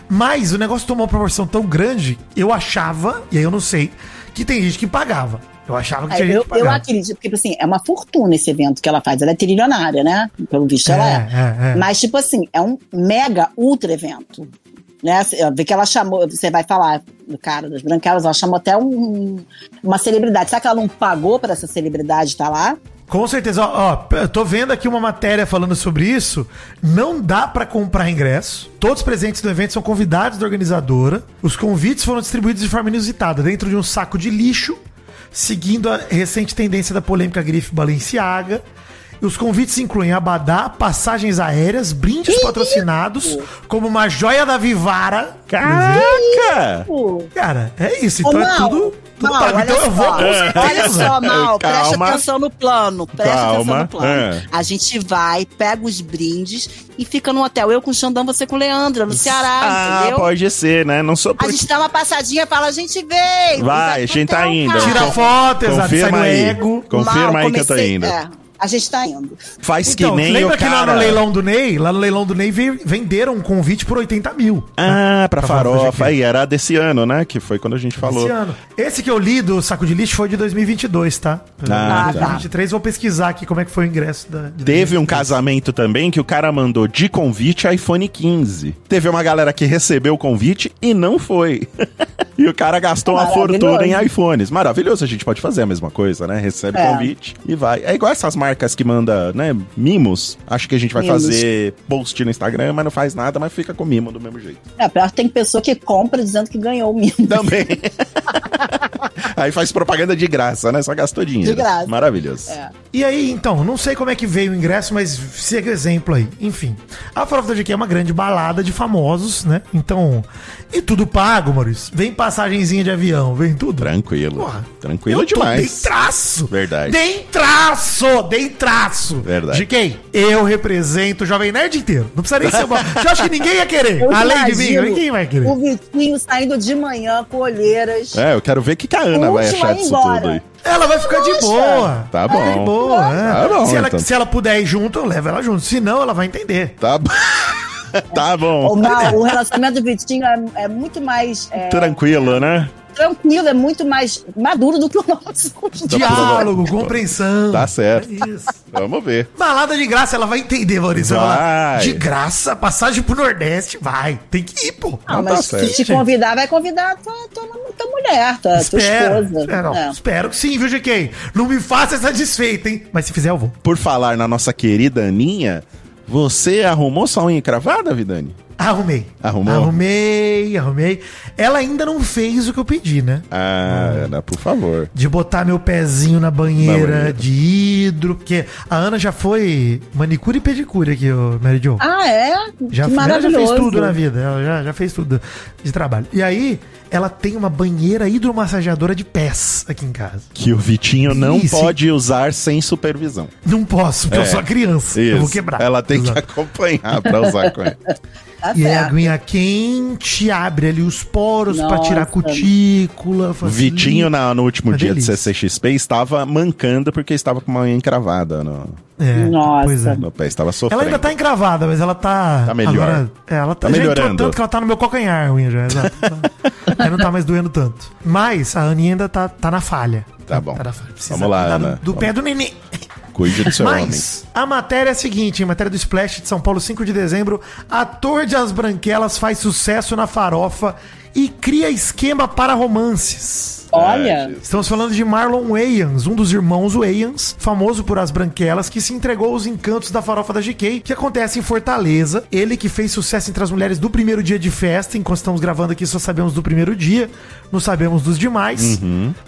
mas o negócio tomou uma proporção tão grande, eu achava, e aí eu não sei, que tem gente que pagava. Eu achava que tinha eu, gente que eu pagava. acredito, porque, tipo assim, é uma fortuna esse evento que ela faz. Ela é trilionária, né? Pelo visto, ela é. É, é, é. Mas, tipo assim, é um mega ultra evento. Né? Eu vi que ela chamou, você vai falar do cara das branquelas, ela chamou até um, uma celebridade. Será que ela não pagou pra essa celebridade estar lá? Com certeza, ó, ó, tô vendo aqui uma matéria falando sobre isso. Não dá pra comprar ingresso. Todos os presentes do evento são convidados da organizadora. Os convites foram distribuídos de forma inusitada, dentro de um saco de lixo, seguindo a recente tendência da polêmica grife Balenciaga. Os convites incluem abadá, passagens aéreas, brindes patrocinados, como uma joia da Vivara. Caraca! Cara, é isso. Ô, Então é Mal, tudo, tudo Mal, pago. olha Então eu vou só, com certeza. olha só, Mal, presta Calma. atenção no plano. Presta Calma, atenção no plano. é. A gente vai, pega os brindes e fica no hotel. Eu com o Xandão, você com o Leandra, no Ceará, Ah, entendeu? pode ser, né? Não sou A por... gente dá uma passadinha e fala, a gente veio. Vai, a gente tá indo. cara. Tira foto, exato, sai Confirma no aí. ego. Confirma Mal, aí que eu tô comecei- indo. É, a gente tá indo. Faz Então, que nem lembra o que lá cara... no leilão do Ney, lá no leilão do Ney ve- venderam um convite por 80 mil. Ah, pra Pra farofa da farofa. Aí, era desse ano, né? Que foi quando a gente falou. Esse ano. Esse que eu li do saco de lixo foi de 2022, tá? Ah, tá. 2023, vou pesquisar aqui como é que foi o ingresso da. de Teve um 2023. casamento também que o cara mandou de convite iPhone 15. Teve uma galera que recebeu o convite e não foi. e o cara gastou uma fortuna em iPhones. Maravilhoso, a gente pode fazer a mesma coisa, né? Recebe É. convite e vai. É igual essas marcas que manda, né, mimos. Acho que a gente vai Mimos. fazer post no Instagram, mas não faz nada, mas fica com mimo do mesmo jeito. É, pior que tem pessoa que compra dizendo que ganhou o mimo. Também. Aí faz propaganda de graça, né? Só gastou dinheiro. De graça. Maravilhoso. É. E aí, então, não sei como é que veio o ingresso, mas segue o exemplo aí. Enfim, a Farofa da GQ é uma grande balada de famosos, né? Então, e tudo pago, Maurício. Vem passagenzinha de avião, vem tudo. Tranquilo. Porra, Tranquilo eu demais. Dentraço! Verdade. Dentraço! Dentraço! Verdade. GK, eu represento o Jovem Nerd inteiro. Não precisa nem ser uma... Eu acho que ninguém ia querer. Eu Além de mim, ninguém vai querer. O Vitinho saindo de manhã com olheiras. É, eu quero ver o que, que a Ana O vai achar disso embora. tudo aí. Ela vai ficar de boa. Tá bom. de boa, é. Tá bom, se, ela, então. se ela puder ir junto, eu levo ela junto. Se não, ela vai entender. Tá bom. tá O, bom. Mal, o relacionamento do Vitinho é, é muito mais é, Tranquilo, né? tranquilo, é muito mais maduro do que o nosso. Diálogo, compreensão. Tá certo. É isso. Vamos ver. Balada de graça, ela vai entender, Maurício. Vai. De graça, passagem pro Nordeste, vai. Tem que ir, pô. Não, tá mas certo. se te convidar, vai convidar tua, tua, tua mulher, tua, tua Espero, esposa. espero, É. espero que sim, viu, GK? Não me faça essa desfeita, hein? Mas se fizer, eu vou. Por falar na nossa querida Aninha, você arrumou sua unha cravada, Vidani? Arrumei. Arrumou? Arrumei, arrumei. Ela ainda não fez o que eu pedi, né? Ah, Ana, por favor. De botar meu pezinho na banheira, Na banheira. de hidro, porque a Ana já foi manicure e pedicure aqui, ô Mary Jo. Ah, é? Já, que ela já maravilhoso. fez tudo na vida, ela já, já fez tudo de trabalho. E aí, ela tem uma banheira hidromassageadora de pés aqui em casa. Que o Vitinho não Isso. pode usar sem supervisão. Não posso, porque eu É, sou criança. Eu vou Isso. quebrar. Ela tem que Exato. acompanhar pra usar com ele. Tá E aí a aguinha quente abre ali os poros pra Nossa. tirar a cutícula. facilita. Vitinho, na- no último Uma dia delícia. de CCXP, estava mancando porque estava com uma unha encravada no, É, Nossa. Pois é. no pé. Estava sofrendo. Ela ainda tá encravada, mas ela tá. Tá melhor. Agora, é, ela tá, Tá melhorando. tanto que ela tá no meu calcanhar, a unha já. Exato. aí não tá mais doendo tanto. Mas a Aninha ainda tá, tá na falha. Tá bom. na falha. Precisa Vamos lá, Ana. Do, do pé do neném. Cuide do seu homem. Mas a matéria é a seguinte, em matéria do Splash de São Paulo, 5 de dezembro, ator de As Branquelas faz sucesso na farofa e cria esquema para romances. Olha, Estamos falando de Marlon Wayans, um dos irmãos Wayans, famoso por As Branquelas, que se entregou aos encantos da farofa da GK, que acontece em Fortaleza. Ele que fez sucesso entre as mulheres do primeiro dia de festa, enquanto estamos gravando aqui só sabemos do primeiro dia, não sabemos dos demais.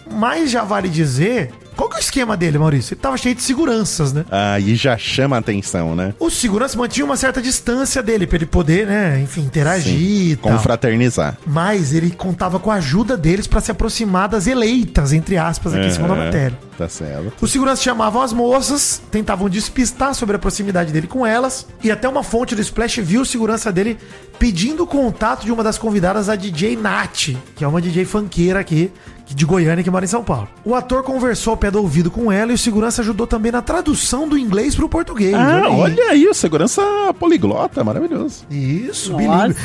Mas já vale dizer, qual que é o esquema dele, Maurício? Ele tava cheio de seguranças, né? Aí já chama a atenção, né? Os seguranças mantinham uma certa distância dele, pra ele poder, né, enfim, interagir e tal. Confraternizar. Mas ele contava com a ajuda deles pra se aproximar das eleitas, entre aspas, aqui em cima da Aham, matéria. Tá certo. Os seguranças chamavam as moças, tentavam despistar sobre a proximidade dele com elas, e até uma fonte do Splash viu o segurança dele pedindo o contato de uma das convidadas, a DJ Nath, que é uma DJ funkeira aqui, de Goiânia, que mora em São Paulo. O ator conversou ao pé do ouvido com ela e o segurança ajudou também na tradução do inglês pro português. Ah, aí. olha aí, o segurança poliglota, maravilhoso. Isso, bilíngue.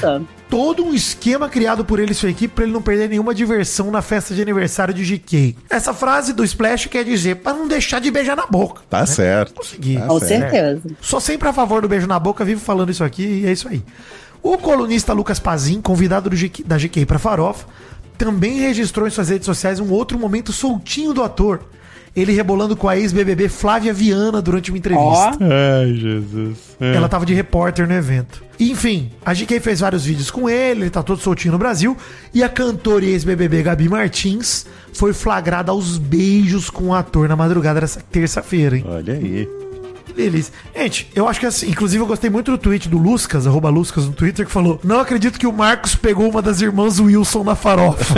Todo um esquema criado por ele e sua equipe pra ele não perder nenhuma diversão na festa de aniversário de GK. Essa frase do Splash quer dizer pra não deixar de beijar na boca. Tá certo. Consegui. Tá Com certo. certeza. Sou sempre a favor do beijo na boca, vivo falando isso aqui e é isso aí. O colunista Lucas Pazin, convidado do GK da GK pra Farofa, também registrou em suas redes sociais um outro momento soltinho do ator. Ele rebolando com a ex-BBB Flávia Viana durante uma entrevista. Ó, Ai, Jesus. É. Ela tava de repórter no evento. Enfim, a GK fez vários vídeos com ele, ele tá todo soltinho no Brasil. E a cantora e ex-BBB Gabi Martins foi flagrada aos beijos com o ator na madrugada dessa terça-feira, hein? Olha aí. Que delícia. Gente, eu acho que assim, inclusive eu gostei muito do tweet do Luscas, arroba Luscas no Twitter, que falou: Não acredito que o Marcos pegou uma das irmãs Wilson na farofa.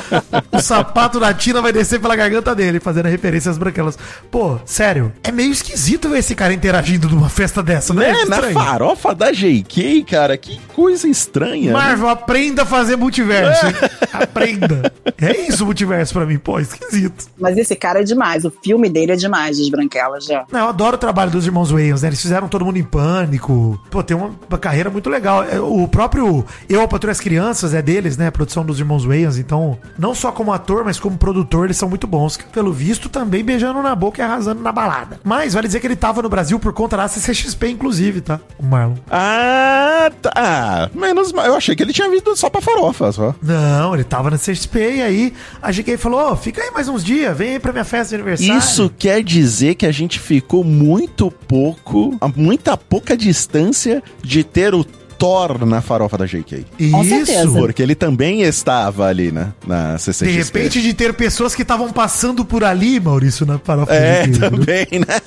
o sapato da Tina vai descer pela garganta dele, fazendo a referência às branquelas. Pô, sério, é meio esquisito ver esse cara interagindo numa festa dessa, né? É, na farofa da JK, cara, que coisa estranha. né? Marvel, aprenda a fazer multiverso. aprenda. É isso o multiverso pra mim, pô, esquisito. mas esse cara é demais. O filme dele é demais, das branquelas já. Não, eu adoro o trabalho dos irmãos Wayans, né? Eles fizeram todo mundo em pânico. Pô, tem uma, uma carreira muito legal. É, O próprio Eu, a Patrulha as Crianças é deles, né? A produção dos irmãos Wayans. Então, não só como ator, mas como produtor, eles são muito bons. Pelo visto, também beijando na boca e arrasando na balada. Mas vale dizer que ele tava no Brasil por conta da CCXP, inclusive, tá? O Marlon. Ah, tá. Ah, menos mal. Eu achei que ele tinha vindo só pra farofa, só. Não, ele tava na CXP e aí a GK falou: Ô, fica aí mais uns dias, vem aí pra minha festa de aniversário. Isso quer dizer que a gente ficou muito pouco, a muita pouca distância de ter o Thor na farofa da JK. Com Isso. certeza. Porque ele também estava ali na, na De CCXP. repente, de ter pessoas que estavam passando por ali, Maurício, na farofa É, de GK, também, né?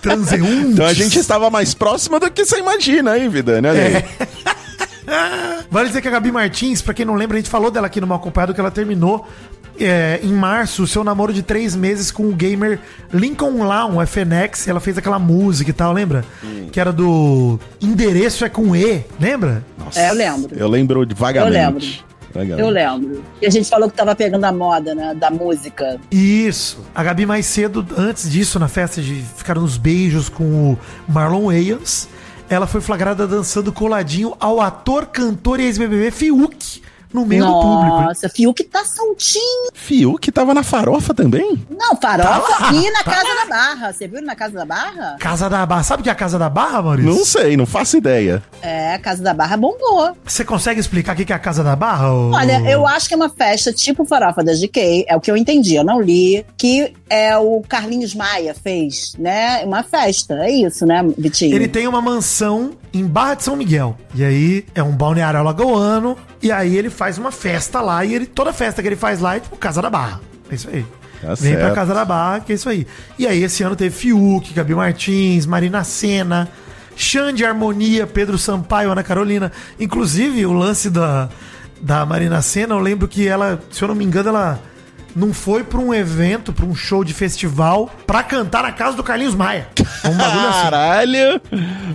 transeuntes. Então a gente estava mais próximo do que você imagina, hein, vida, né? Olha aí. Vale dizer que a Gabi Martins, pra quem não lembra, a gente falou dela aqui no Mal Acompanhado, que ela terminou é, em março o seu namoro de três meses com o gamer Lincoln Lawn, FNX. Ela fez aquela música e tal, lembra? Que era do Endereço é com E, lembra? É, eu lembro. Eu lembro de vagamente. Eu lembro. Vagamente. Eu lembro. E a gente falou que tava pegando a moda, né? Da música. Isso. A Gabi mais cedo, antes disso, na festa de ficar nos beijos com o Marlon Wayans, ela foi flagrada dançando coladinho ao ator, cantor e ex-BBB Fiuk no meio do público. Nossa, Fiuk tá soltinho. Fiuk tava na farofa também? Não, farofa Tá aqui na tá Casa da Barra. Você viu na Casa da Barra? Casa da Barra. Sabe o que é a Casa da Barra, Maurício? Não sei, não faço ideia. É, a Casa da Barra bombou. Você consegue explicar o que é a Casa da Barra? ô- Olha, eu acho que é uma festa tipo farofa da GK, é o que eu entendi, eu não li, que é o Carlinhos Maia fez, né? Uma festa, é isso, né, Vitinho? Ele tem uma mansão em Barra de São Miguel. E aí é um balneário alagoano. E aí ele faz uma festa lá. E ele, toda festa que ele faz lá é tipo Casa da Barra. É isso aí. Tá Vem pra certo. Casa da Barra, que é isso aí. E aí esse ano teve Fiuk, Gabi Martins, Marina Senna, Xande Harmonia, Pedro Sampaio, Ana Carolina. Inclusive o lance da. da Marina Senna, eu lembro que ela, se eu não me engano, ela não foi pra um evento, pra um show de festival, pra cantar na casa do Carlinhos Maia. Um bagulho assim. Caralho!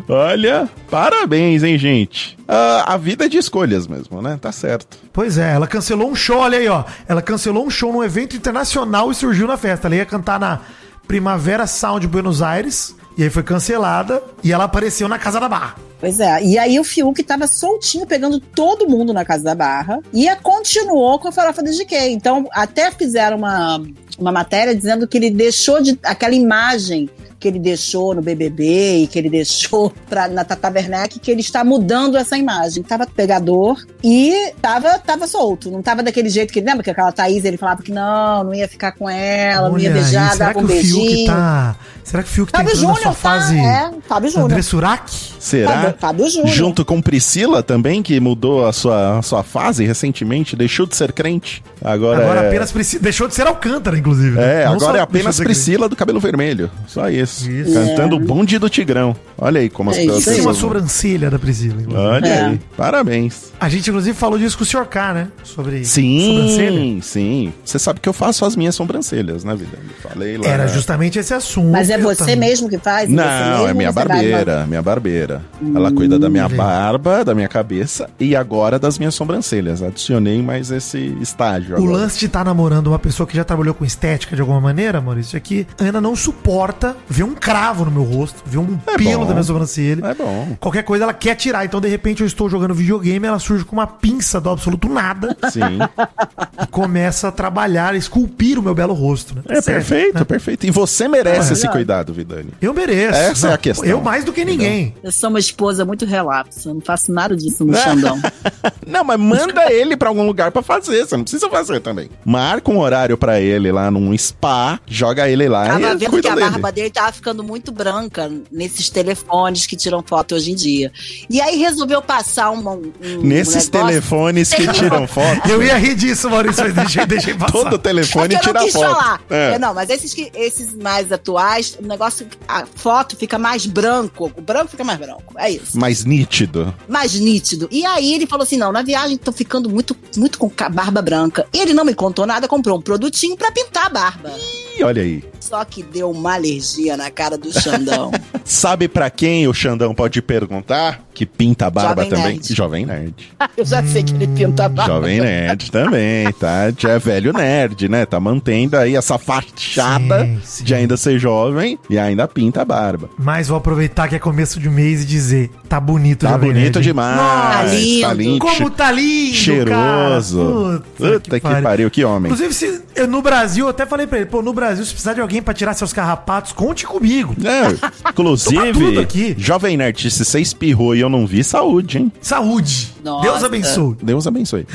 Olha, parabéns, hein, gente? Ah, a vida é de escolhas mesmo, né? Tá certo. Pois é, ela cancelou um show, olha aí, ó. Ela cancelou um show num evento internacional e surgiu na festa. Ela ia cantar na Primavera Sound Buenos Aires, e aí foi cancelada, e ela apareceu na Casa da Barra. Pois é. E aí o Fiuk tava soltinho, pegando todo mundo na Casa da Barra. E continuou com a farofa da GK. Então, até fizeram uma, uma matéria dizendo que ele deixou de. aquela imagem que ele deixou no BBB e que ele deixou pra, na Tata Werneck, que ele está mudando essa imagem. Tava pegador e tava, tava solto. Não tava daquele jeito que ele lembra que aquela Thaís ele falava que não, não ia ficar com ela, não ia Olha beijar, será dava um o Fiuk beijinho. tá. Será que o Fiuk tá Fábio entrando na sua Júnior, tá? fase É, Fábio Júnior. André Surak? Será? Fábio, Fábio Júnior. Junto com Priscila também, que mudou a sua, a sua fase recentemente, deixou de ser crente. Agora, Agora é... apenas Priscila. Deixou de ser Alcântara, inclusive. né? É, Não agora é apenas Priscila do cabelo vermelho. Só isso. Isso. Cantando o bonde do Tigrão. Olha aí como as É isso Tem aí. uma pessoas. sobrancelha da Priscila, inclusive. Olha É. aí. Parabéns. A gente, inclusive, falou disso com o Sr. K, né? Sobre sobrancelha. Sim, sim. Você sabe que eu faço as minhas sobrancelhas, né, vida? Eu Falei lá. Era justamente esse assunto. Mas é você também. mesmo que faz? você Não, é minha barbeira, minha barbeira. Ela cuida da minha Hum, barba, da minha cabeça e agora das minhas sobrancelhas. Adicionei mais esse estágio O agora. lance de estar namorando uma pessoa que já trabalhou com estética de alguma maneira, Maurício, é que a Ana não suporta ver um cravo no meu rosto, ver um É pelo bom. da minha sobrancelha. É bom. Qualquer coisa ela quer tirar. Então, de repente, eu estou jogando videogame, ela surge com uma pinça do absoluto nada Sim. e começa a trabalhar, a esculpir o meu belo rosto. Né? É Certo, perfeito, né? perfeito. E você merece Ah, esse cuidado, Vidani. Eu mereço. Essa é a questão. Eu mais do que ninguém. Eu sou uma esposa muito relapsa, eu não faço nada disso no Xandão. Não, mas manda ele pra algum lugar pra fazer. Você não precisa fazer também. Marca um horário pra ele lá num spa, joga ele lá Tava e vendo que cuida a dele. barba dele tava ficando muito branca nesses telefones que tiram foto hoje em dia. E aí resolveu passar um, um Nesses um telefones que tiram foto. Eu ia rir disso, Maurício, mas deixei, deixei passar. Todo telefone É tira foto. falar. É. É, não, mas esses, que, esses mais atuais, o negócio, a foto fica mais branco. O branco fica mais branco. É isso. Mais nítido. mais nítido. E aí ele falou assim: não, na viagem tô ficando muito, muito com barba branca. Ele não me contou nada, comprou um produtinho pra pintar a barba. Ih, olha aí. Só que deu uma alergia na cara do Xandão. Sabe pra quem o Xandão pode perguntar? Que pinta a barba Jovem também? Nerd. Jovem Nerd. Eu já sei que ele pinta a barba. Jovem Nerd também, tá? Já é velho nerd, né? Tá mantendo aí essa fachada Sim, sim. de ainda ser jovem e ainda pinta a barba. Mas vou aproveitar que é começo de mês e dizer: tá bonito, Tá Jovem bonito Nerd. demais. Tá lindo. Tá lindo. Como tá lindo, Cheiroso. cara. Puta, que, pariu. que homem. Inclusive, se, eu, no Brasil, eu até falei pra ele, pô, no Brasil, se precisar de alguém pra tirar seus carrapatos, conte comigo. É, inclusive, tudo aqui. Jovem Nerd, se você espirrou e eu não vi, saúde, hein? Saúde. Nossa. Deus abençoe. Deus abençoe.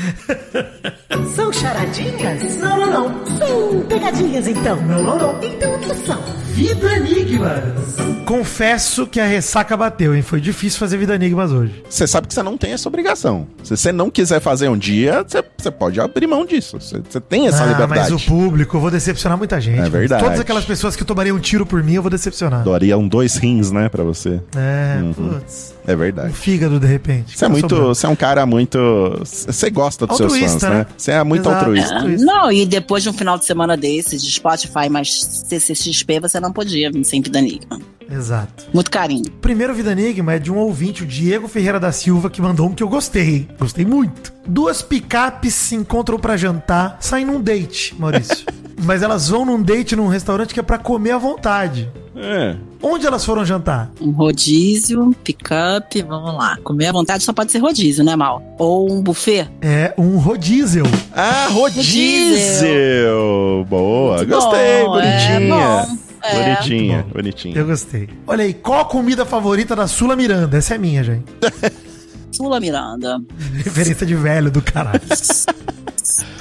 São charadinhas? Não, não, não. São pegadinhas então. Não, não, não. Então o que são? Vida Enigmas. Confesso que a ressaca bateu, hein? Foi difícil fazer vida enigmas hoje. Você sabe que você não tem essa obrigação. Se você não quiser fazer um dia, você, pode abrir mão disso. Você, você tem essa ah, liberdade. mas o público, eu vou decepcionar muita gente. É verdade. Todas aquelas pessoas que tomariam um tiro por mim, eu vou decepcionar. Doriam dois rins, né, pra você. É, Uhum. putz. É Um verdade. fígado, de repente. Você é muito. sobrando. Você é um cara muito. Você gosta dos seus Altruísta, fãs, né? né? Você é muito Exato. altruísta. É. Não, e depois de um final de semana desses, de Spotify mais CCXP, você não podia vir sem Vida Enigma. Exato. Muito carinho. Primeiro Vida Enigma é de um ouvinte, o Diego Ferreira da Silva, que mandou um que eu gostei. Gostei muito. Duas picapes se encontram pra jantar, saem num date, Maurício. Mas elas vão num date num restaurante que é pra comer à vontade. É. Onde elas foram jantar? Um rodízio, pick-up, vamos lá. Comer à vontade só pode ser rodízio, né, Mal? Ou um buffet. É um rodízio. Ah, rodízio! Boa, Muito gostei, bom, bonitinha. é bom, é. Bonitinha, Bom. bonitinha. Eu gostei. Olha aí, qual a comida favorita da Sula Miranda? Essa é minha, gente. Sula Miranda. Referência de velho do caralho.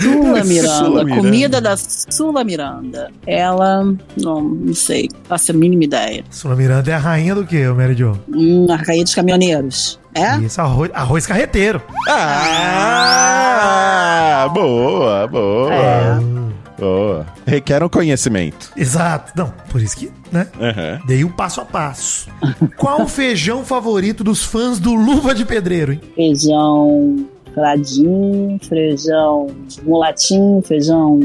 Sula Miranda. Sula Miranda. Comida da Sula Miranda. Ela, não, não sei. Faço a mínima ideia. Sula Miranda é a rainha do quê, Mary Jo? Hum, Arcaia dos Caminhoneiros. É? Isso, arroz, arroz carreteiro. Ah, boa, boa. É. Boa. Requer um conhecimento. Exato. Não, por isso que, né? Aham. Dei um passo a passo. Qual o feijão favorito dos fãs do Luva de Pedreiro, hein? Feijão. Fradinho, feijão mulatinho, feijão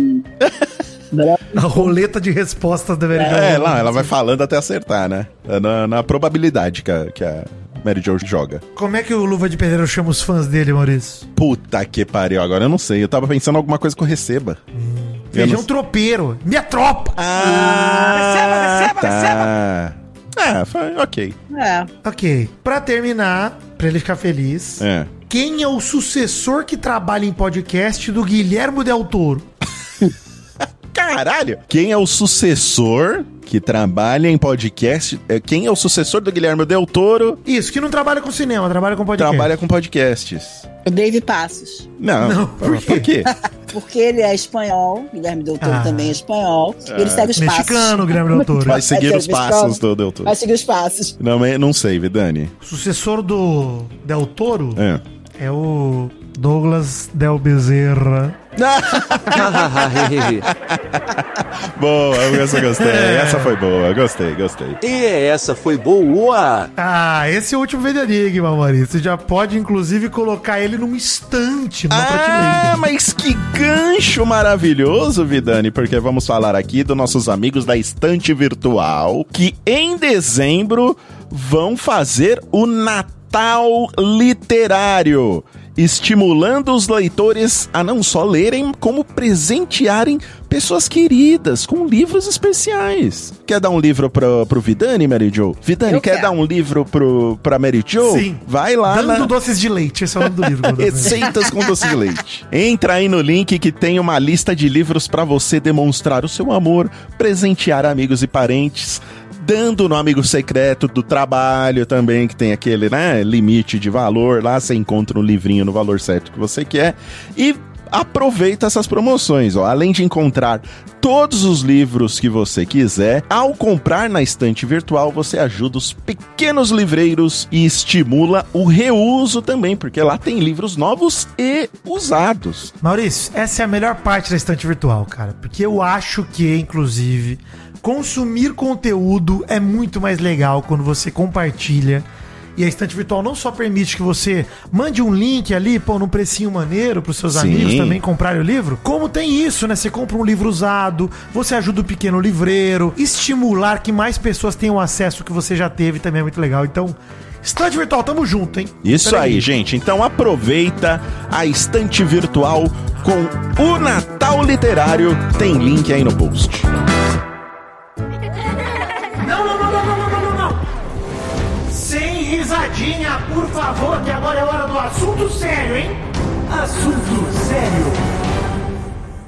branco. A roleta de respostas da Mary Jo. É, lá, ela vai falando até acertar, né? É Na, na probabilidade que a, que a Mary Jo joga. Como é que o Luva de Pedreiro chama os fãs dele, Maurício? Puta que pariu, agora eu não sei. Eu tava pensando em alguma coisa que eu receba. Eu Feijão não- tropeiro. Minha tropa! Ah, receba, receba, receba! É, foi ok. É. Ok. Pra terminar, pra ele ficar feliz, É. quem é o sucessor que trabalha em podcast do Guilhermo Del Toro? Caralho! Quem é o sucessor que trabalha em podcast? é, Quem é o sucessor do Guilherme Del Toro? Isso, que não trabalha com cinema, trabalha com podcast. Trabalha com podcasts. O Dave Passos. Não, Não, por por quê? Porque ele é espanhol, Guilherme Doutor Ah. também é espanhol. e ele segue os passos. Mexicano, Guilherme Del Toro. Vai seguir É, os é, passos do Del Toro. Vai seguir os passos. Não, mas não sei, Vidani. O sucessor do Del Toro É. é o Douglas Del Bezerra. Boa, essa eu gostei. Essa foi boa, gostei, gostei. E essa foi boa! Ah, esse é o úlimo vídeo enigma, Maurício. Você já pode, inclusive, colocar ele num estante, numa Ah, prateleira. mas que gancho maravilhoso, Vidani, porque vamos falar aqui dos nossos amigos da Estante Virtual, que em dezembro vão fazer o Natal Literário, estimulando os leitores a não só lerem, como presentearem pessoas queridas com livros especiais. Quer dar um livro pro, pro Vidani, Mary Jo? Vidani, Eu quer quero. dar um livro pro, pra Mary Jo? Sim. Vai lá Dando na... doces de leite, esse é o nome do livro. Receitas com doce de leite. Entra aí no link que tem uma lista de livros pra você demonstrar o seu amor, presentear amigos e parentes, dando no amigo secreto do trabalho também, que tem aquele, né, limite de valor. Lá você encontra um livrinho no valor certo que você quer e aproveita essas promoções, ó. Além de encontrar todos os livros que você quiser, ao comprar na estante virtual, você ajuda os pequenos livreiros e estimula o reuso também, porque lá tem livros novos e usados. Maurício, essa é a melhor parte da estante virtual, cara. Porque eu acho que, inclusive, consumir conteúdo é muito mais legal quando você compartilha. E a estante virtual não só permite que você mande um link ali, pô, num precinho maneiro pros seus Sim. amigos também comprarem o livro, como tem isso, né? Você compra um livro usado, você ajuda o pequeno livreiro, estimular que mais pessoas tenham acesso que você já teve também é muito legal. Então, estante virtual, tamo junto, hein? Isso Pera aí, gente. Então aproveita a estante virtual com o Natal Literário. Tem link aí no post. Risadinha, por favor, que agora é hora do assunto sério, hein? Assunto sério.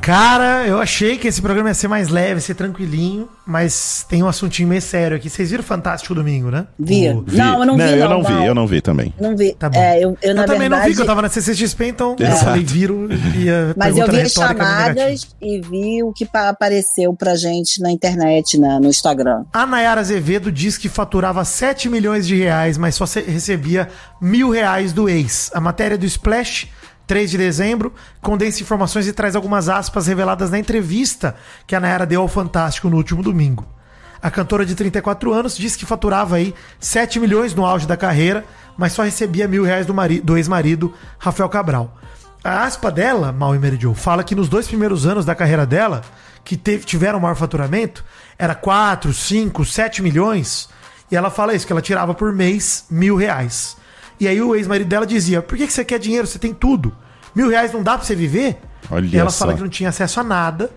Cara, eu achei que esse programa ia ser mais leve, ser tranquilinho, mas tem um assuntinho meio sério aqui. Vocês viram Fantástico domingo, né? Vi. O- Não, eu não vi, eu não, não vi, não. eu não vi também. Não vi. Tá bom. É, eu, eu, na eu também verdade, não vi, que eu tava na CCXP, então eu Exato. falei, viro e a Mas eu vi as não chamadas e vi o que pa- apareceu pra gente na internet, na, no Instagram. A Nayara Azevedo diz que faturava 7 milhões de reais, mas só recebia mil reais do ex. A matéria do Splash, 3 de dezembro, condensa informações e traz algumas aspas reveladas na entrevista que a Nayara deu ao Fantástico no último domingo. A cantora de 34 anos diz que faturava aí 7 milhões no auge da carreira, mas só recebia mil reais do, do ex-marido, Rafael Cabral. A aspa dela, Mal Jo, fala que nos dois primeiros anos da carreira dela, que teve, tiveram maior faturamento, era 4, 5, 7 milhões. E ela fala isso, que ela tirava por mês mil reais. E aí o ex-marido dela dizia: Por que, que você quer dinheiro? Você tem tudo. Mil reais não dá pra você viver? Olha e ela só. fala que não tinha acesso a nada,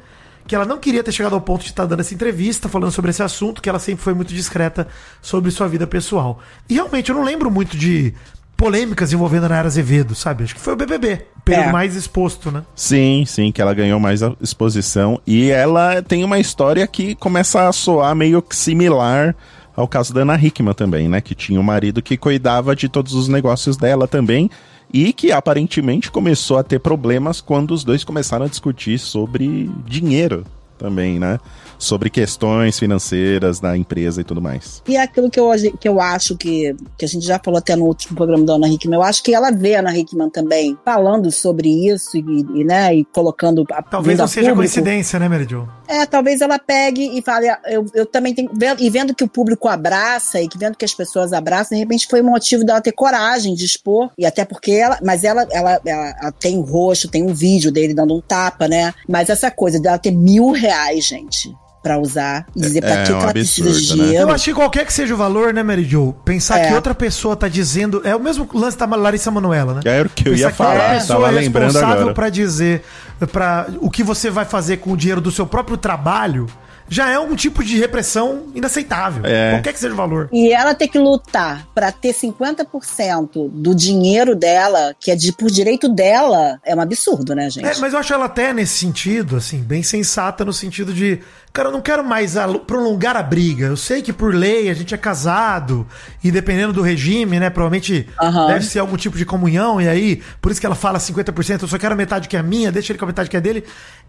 que ela não queria ter chegado ao ponto de estar dando essa entrevista, falando sobre esse assunto, que ela sempre foi muito discreta sobre sua vida pessoal. E realmente eu não lembro muito de polêmicas envolvendo a Nayara Azevedo, sabe? Acho que foi o BBB, o período É. mais exposto, né? Sim, sim, que ela ganhou mais a exposição. E ela tem uma história que começa a soar meio que similar ao caso da Ana Hickman também, né? Que tinha um marido que cuidava de todos os negócios dela também. E que aparentemente começou a ter problemas quando os dois começaram a discutir sobre dinheiro também, né? Sobre questões financeiras da empresa e tudo mais. E é aquilo que eu, que eu acho que, que a gente já falou até no último programa da Ana Hickman, eu acho que ela vê a Ana Hickman também falando sobre isso e, e, né, e colocando a Talvez não seja público. coincidência, né, Mary Jo? É, talvez ela pegue e fale, ah, eu, eu também tenho. vendo- E vendo que o público abraça e que vendo que as pessoas abraçam, de repente foi um motivo dela ter coragem de expor. E até porque ela. Mas ela, ela, ela, ela tem um rosto, tem um vídeo dele dando um tapa, né? Mas essa coisa dela ter mil reais, gente, pra usar e dizer pra É que, um que ela precisa de absurdo, né? dinheiro. Eu acho que qualquer que seja o valor, né, Mary Jo? Pensar É. que outra pessoa tá dizendo. É o mesmo lance da Larissa Manoela, né? Que era o que eu ia Pensar que outra falar, pessoa tava é lembrando responsável agora. pra dizer para o que você vai fazer com o dinheiro do seu próprio trabalho já é um tipo de repressão inaceitável. É. Qualquer que seja o valor. E ela ter que lutar pra ter 50% do dinheiro dela, que é de, por direito dela, é um absurdo, né, gente? É, mas eu acho ela até nesse sentido, assim, bem sensata no sentido de, cara, eu não quero mais prolongar a briga. Eu sei que por lei a gente é casado e dependendo do regime, né, provavelmente Aham. deve ser algum tipo de comunhão e aí, por isso que ela fala 50%, eu só quero a metade que é minha, deixa ele com a metade que é dele.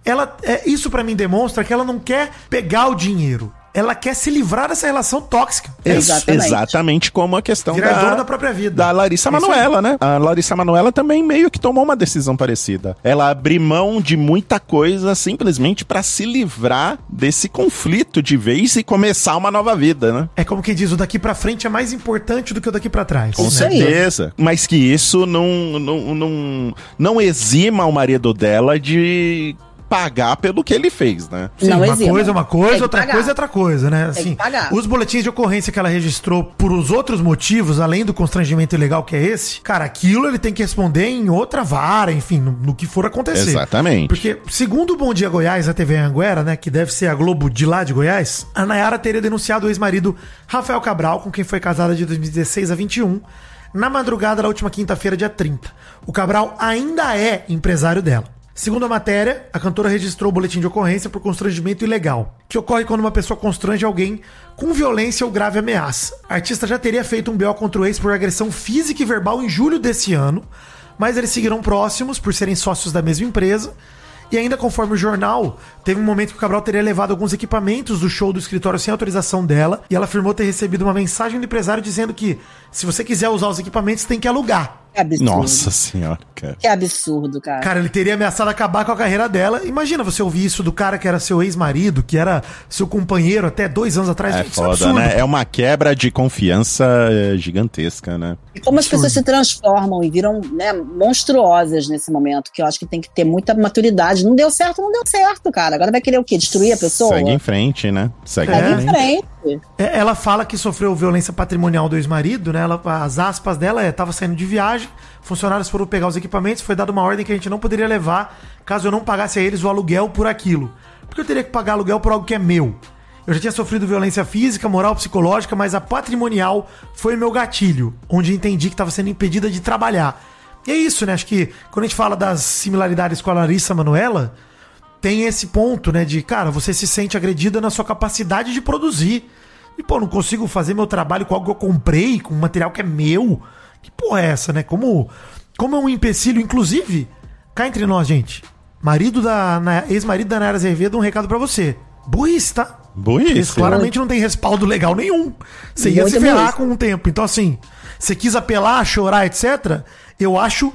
Ela, é, isso pra mim demonstra que ela não quer pegar o dinheiro. Ela quer se livrar dessa relação tóxica. Ex- Exatamente. Exatamente como a questão da, da própria vida. da Larissa. Manoela, né? A Larissa Manoela também meio que tomou uma decisão parecida. Ela abriu mão de muita coisa simplesmente pra se livrar desse conflito de vez e começar uma nova vida, né? É como quem diz, o daqui pra frente é mais importante do que o daqui pra trás. Com aí. certeza. Mas que isso não, não, não, não exima o marido dela de pagar pelo que ele fez, né? Sim, Não uma exima. coisa é uma coisa, outra pagar. coisa é outra coisa, né? Assim, os boletins de ocorrência que ela registrou por os outros motivos, além do constrangimento ilegal que é esse, cara, aquilo ele tem que responder em outra vara, enfim, no, no que for acontecer. Exatamente. Porque, segundo o Bom Dia Goiás, a TV Anguera, né, que deve ser a Globo de lá de Goiás, a Nayara teria denunciado o ex-marido Rafael Cabral, com quem foi casada de 2016 a 21, na madrugada da última quinta-feira, dia 30. O Cabral ainda é empresário dela. Segundo a matéria, a cantora registrou o boletim de ocorrência por constrangimento ilegal, que ocorre quando uma pessoa constrange alguém com violência ou grave ameaça. A artista já teria feito um BO contra o ex por agressão física e verbal em julho desse ano, mas eles seguiram próximos por serem sócios da mesma empresa. E ainda conforme o jornal, teve um momento que o Cabral teria levado alguns equipamentos do show do escritório sem autorização dela, e ela afirmou ter recebido uma mensagem do empresário dizendo que se você quiser usar os equipamentos, tem que alugar. Que absurdo. Nossa senhora, cara. Que absurdo, cara. Cara, ele teria ameaçado acabar com a carreira dela. Imagina você ouvir isso do cara que era seu ex-marido, que era seu companheiro até dois anos atrás. É Isso foda, absurdo. né? É uma quebra de confiança é, gigantesca, né? E como as pessoas se transformam e viram né, monstruosas nesse momento, que eu acho que tem que ter muita maturidade. Não deu certo, não deu certo, cara. Agora vai querer o quê? Destruir a pessoa? Segue em frente, né? Segue É. Em frente. É, Ela fala que sofreu violência patrimonial do ex-marido, né? Ela, as aspas dela é: tava saindo de viagem, funcionários foram pegar os equipamentos, foi dada uma ordem que a gente não poderia levar caso eu não pagasse a eles o aluguel por aquilo. Porque eu teria que pagar aluguel por algo que é meu. Eu já tinha sofrido violência física, moral, psicológica, mas a patrimonial foi meu gatilho, onde entendi que estava sendo impedida de trabalhar. E é isso, né? Acho que quando a gente fala das similaridades com a Larissa Manuela, tem esse ponto, né? De, cara, você se sente agredida na sua capacidade de produzir. E, pô, não consigo fazer meu trabalho com algo que eu comprei, com um material que é meu. Que porra é essa, né? Como, como é um empecilho, inclusive, cá entre nós, gente. Marido da. Ex-marido da Nayara Azevedo, um recado pra você. Burrice, tá? Burrice, Isso claramente não tem respaldo legal nenhum. Você ia se ferrar com o tempo. Então, assim, você quis apelar, chorar, etc. Eu acho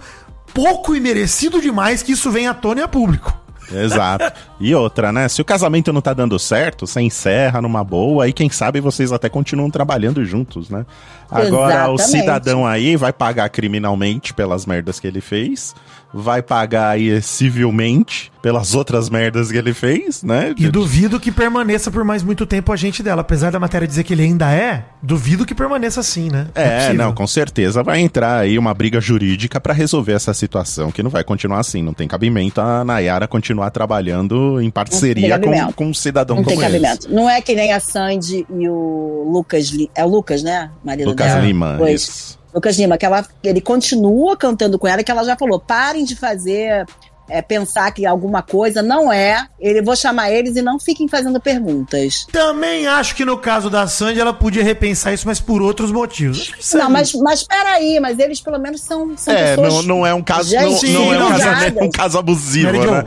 pouco e merecido demais que isso venha à tona e a público. Exato. E outra, né? Se o casamento não tá dando certo, você encerra numa boa, aí quem sabe vocês até continuam trabalhando juntos, né? Agora, o Exatamente. cidadão aí vai pagar criminalmente pelas merdas que ele fez, vai pagar aí civilmente pelas outras merdas que ele fez, né? E duvido que permaneça por mais muito tempo a gente dela. Apesar da matéria dizer que ele ainda é, duvido que permaneça assim, né? É, possível. não, com certeza vai entrar aí uma briga jurídica pra resolver essa situação, que não vai continuar assim. Não tem cabimento a Nayara continuar trabalhando em parceria tem com, com um cidadão Não tem como esse. cabimento. Não é que nem a Sandy e o Lucas. É o Lucas, né? Marido Lucas dela. Lima, Pois. isso. Lucas Lima, que ela, ele continua cantando com ela, que ela já falou: parem de fazer é, pensar que alguma coisa não é, ele vou chamar eles e não fiquem fazendo perguntas. Também acho que no caso da Sandy ela podia repensar isso, mas por outros motivos. Não, aí- mas, mas peraí, mas eles pelo menos são, são É, pessoas. não, não é um caso, não, Gente, não é um casamento, um caso abusivo, Mary né?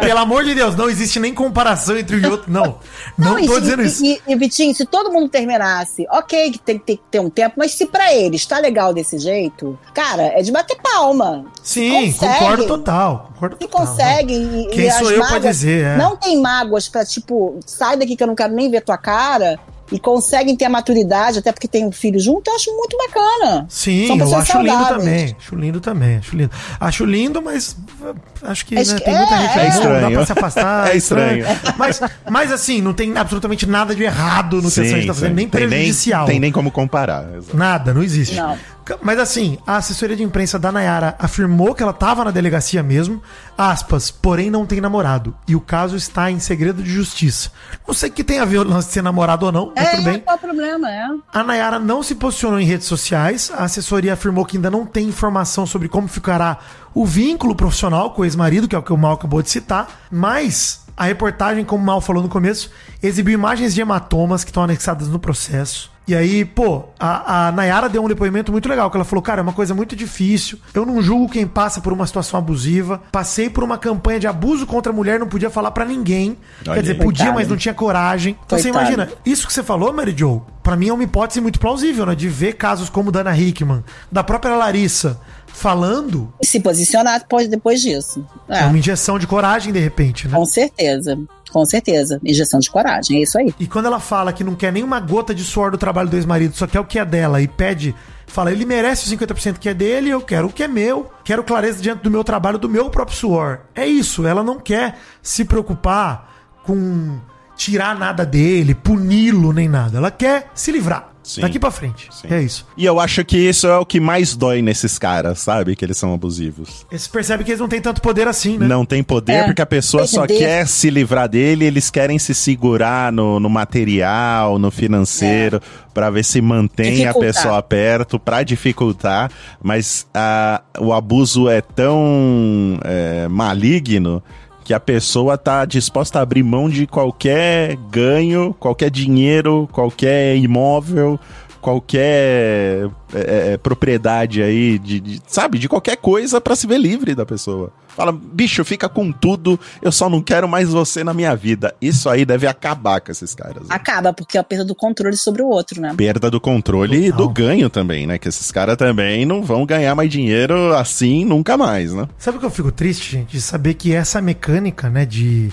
Pelo amor de Deus, não existe nem comparação entre um e outro. Não, não, e tô se- dizendo e, isso. E, e, Vitinho, se todo mundo terminasse, ok, que tem, tem que ter um tempo, mas se pra eles tá legal desse jeito, cara, é de bater palma. Sim, consegue. concordo total. Concordo total. conseguem. e- Quem e sou as eu pra mágoas- dizer, é. Não tem mágoas pra, tipo, sai daqui que eu não quero nem ver tua cara. E conseguem ter a maturidade, até porque tem um filho junto, eu acho muito bacana. Sim, São eu acho lindo saudáveis. também. Acho lindo também. Acho lindo. Acho lindo, mas uh, acho que Acho né, que- tem muita é, gente é aí, não estranho. dá pra se afastar. É estranho. Mas, mas assim, não tem absolutamente nada de errado no que a Sim, gente tá fazendo, sim. nem tem prejudicial. tem nem como comparar. exato. Nada, não existe. Não. Mas assim, a assessoria de imprensa da Nayara afirmou que ela estava na delegacia mesmo, aspas, porém não tem namorado. E o caso está em segredo de justiça. Não sei o que tem a ver o lance de ser namorado ou não, mas É, tudo bem. qual o problema? É. A Nayara não se posicionou em redes sociais. A assessoria afirmou que ainda não tem informação sobre como ficará o vínculo profissional com o ex-marido, que é o que o Mal acabou de citar. Mas a reportagem, como o Mal falou no começo, exibiu imagens de hematomas que estão anexadas no processo. E aí, pô, a, a Nayara deu um depoimento muito legal, que ela falou, cara, é uma coisa muito difícil. Eu não julgo quem passa por uma situação abusiva. Passei por uma campanha de abuso contra a mulher, não podia falar pra ninguém. Olha Quer dizer, podia, Coitada. mas não tinha coragem. Então você Coitada. imagina, isso que você falou, Mary Jo, pra mim é uma hipótese muito plausível, né? De ver casos como o da Ana Hickman, da própria Larissa, falando, E se posicionar depois, depois disso. é. É, uma injeção de coragem, de repente, né? com certeza. Com certeza. Injeção de coragem, é isso aí. E quando ela fala que não quer nenhuma gota de suor do trabalho do ex-marido, só quer o que é dela e pede, fala, ele merece os 50% que é dele, eu quero o que é meu, quero clareza diante do meu trabalho, do meu próprio suor. É isso, ela não quer se preocupar com tirar nada dele, puni-lo nem nada. Ela quer se livrar. Sim. Daqui pra frente. Sim. É isso. E eu acho que isso é o que mais dói nesses caras, sabe? Que eles são abusivos. Você percebe que eles não têm tanto poder assim, né? Não tem poder É, porque a pessoa só quer se livrar dele, eles querem se segurar no, no material, no financeiro, pra ver se mantém a Dificultar. pessoa perto, pra dificultar. Mas ah, o abuso é tão é, maligno que a pessoa tá disposta a abrir mão de qualquer ganho, qualquer dinheiro, qualquer imóvel, qualquer é, é, propriedade aí, de, de- sabe, de qualquer coisa pra se ver livre da pessoa. Fala, bicho, fica com tudo, eu só não quero mais você na minha vida. Isso aí deve acabar com esses caras. né? Acaba, porque é a perda do controle sobre o outro, né? Perda do controle e do ganho também, né? Que esses caras também não vão ganhar mais dinheiro assim nunca mais, né? Sabe o que eu fico triste, gente? De saber que essa mecânica, né, de,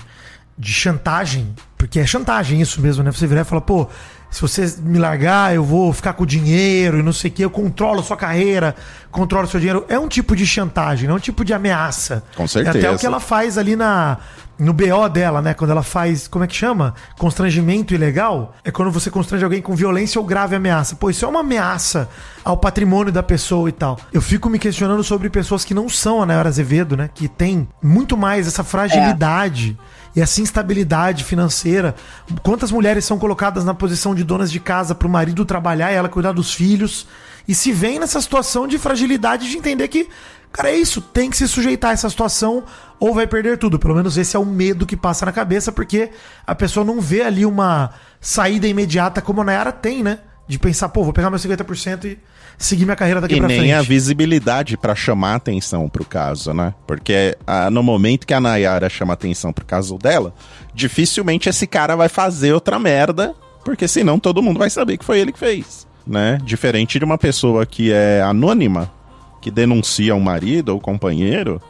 de chantagem, porque é chantagem isso mesmo, né? Você virar e falar, pô, se você me largar, eu vou ficar com o dinheiro e não sei o que, eu controlo a sua carreira, controlo o seu dinheiro. É um tipo de chantagem, é um tipo de ameaça. Com É certeza. até o que ela faz ali na. No BO dela, né? Quando ela faz, como é que chama? Constrangimento ilegal. É quando você constrange alguém com violência ou grave ameaça. Pô, isso é uma ameaça ao patrimônio da pessoa e tal. Eu fico me questionando sobre pessoas que não são a Nayara Azevedo, né? Que tem muito mais essa fragilidade e essa instabilidade financeira. Quantas mulheres são colocadas na posição de donas de casa pro marido trabalhar e ela cuidar dos filhos e se vem nessa situação de fragilidade de entender que, cara, é isso, tem que se sujeitar a essa situação ou vai perder tudo. Pelo menos esse é o medo que passa na cabeça, porque a pessoa não vê ali uma saída imediata como a Nayara tem, né? De pensar, pô, vou pegar meus 50% e seguir minha carreira daqui E pra nem frente. a visibilidade pra chamar atenção pro caso, né? Porque ah, no momento que a Nayara chama atenção pro caso dela, dificilmente esse cara vai fazer outra merda, porque senão todo mundo vai saber que foi ele que fez, né? Diferente de uma pessoa que é anônima, que denuncia um marido ou companheiro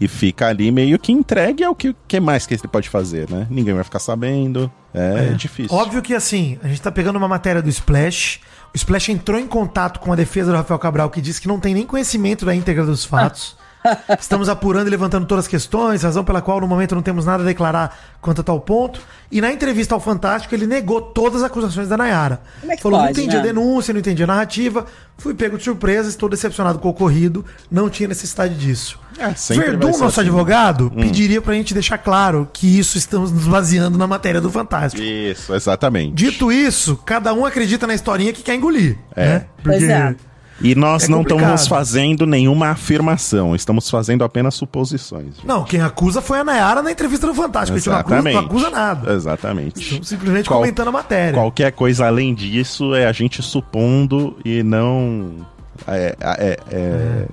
e fica ali meio que entregue ao que, que mais que ele pode fazer, né? Ninguém vai ficar sabendo. É, difícil. Óbvio que assim, a gente tá pegando uma matéria do Splash. O Splash entrou em contato com a defesa do Rafael Cabral, que diz que não tem nem conhecimento da íntegra dos fatos. Estamos apurando e levantando todas as questões, razão pela qual no momento não temos nada a declarar quanto a tal ponto. E na entrevista ao Fantástico, ele negou todas as acusações da Nayara. Como é que Falou, não pode, entendi a né? denúncia, não entendi a narrativa. Fui pego de surpresa, estou decepcionado com o ocorrido. Não tinha necessidade disso. É, Verdun, nosso assim. advogado, pediria pra gente deixar claro que isso estamos nos baseando na matéria do Fantástico. Isso, exatamente. Dito isso, cada um acredita na historinha que quer engolir. É. Né? Pois Porque é. E nós É não complicado. estamos fazendo nenhuma afirmação, estamos fazendo apenas suposições. Não, quem acusa foi a Nayara na entrevista no Fantástico. A gente não acusa, não acusa nada. Exatamente. Estamos simplesmente Qual- comentando a matéria. Qualquer coisa além disso é a gente supondo e não. é- é- é-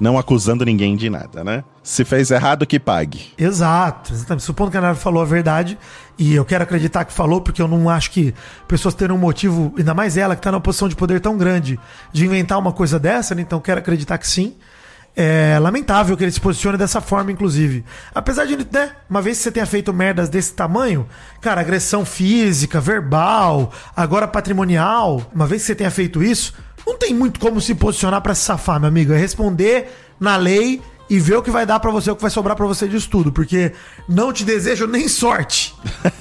Não acusando ninguém de nada, né? Se fez errado, que pague. Exato, exatamente. Supondo que a Nayara falou a verdade, e eu quero acreditar que falou, porque eu não acho que pessoas terem um motivo, ainda mais ela, que tá numa posição de poder tão grande, de inventar uma coisa dessa, né? Então quero acreditar que sim. É lamentável que ele se posicione dessa forma, inclusive. Apesar de, né, uma vez que você tenha feito merdas desse tamanho, cara, agressão física, verbal, agora patrimonial, uma vez que você tenha feito isso, não tem muito como se posicionar pra se safar, meu amigo. É responder na lei e ver o que vai dar pra você, o que vai sobrar pra você disso tudo, porque não te desejo nem sorte.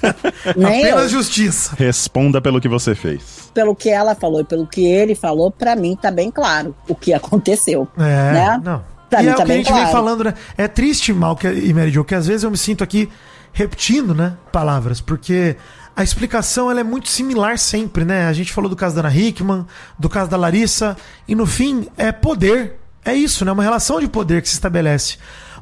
Nem Apenas eu. justiça. Responda pelo que você fez. Pelo que ela falou e pelo que ele falou, pra mim tá bem claro o que aconteceu. É, né? não. Pra e mim é tá o que a bem gente vem claro. falando, né? É triste, mal que, e Mary Jo, que às vezes eu me sinto aqui repetindo, né, palavras, porque a explicação ela é muito similar sempre, né? A gente falou do caso da Ana Hickman, do caso da Larissa, e no fim é poder. É isso, né? Uma relação de poder que se estabelece.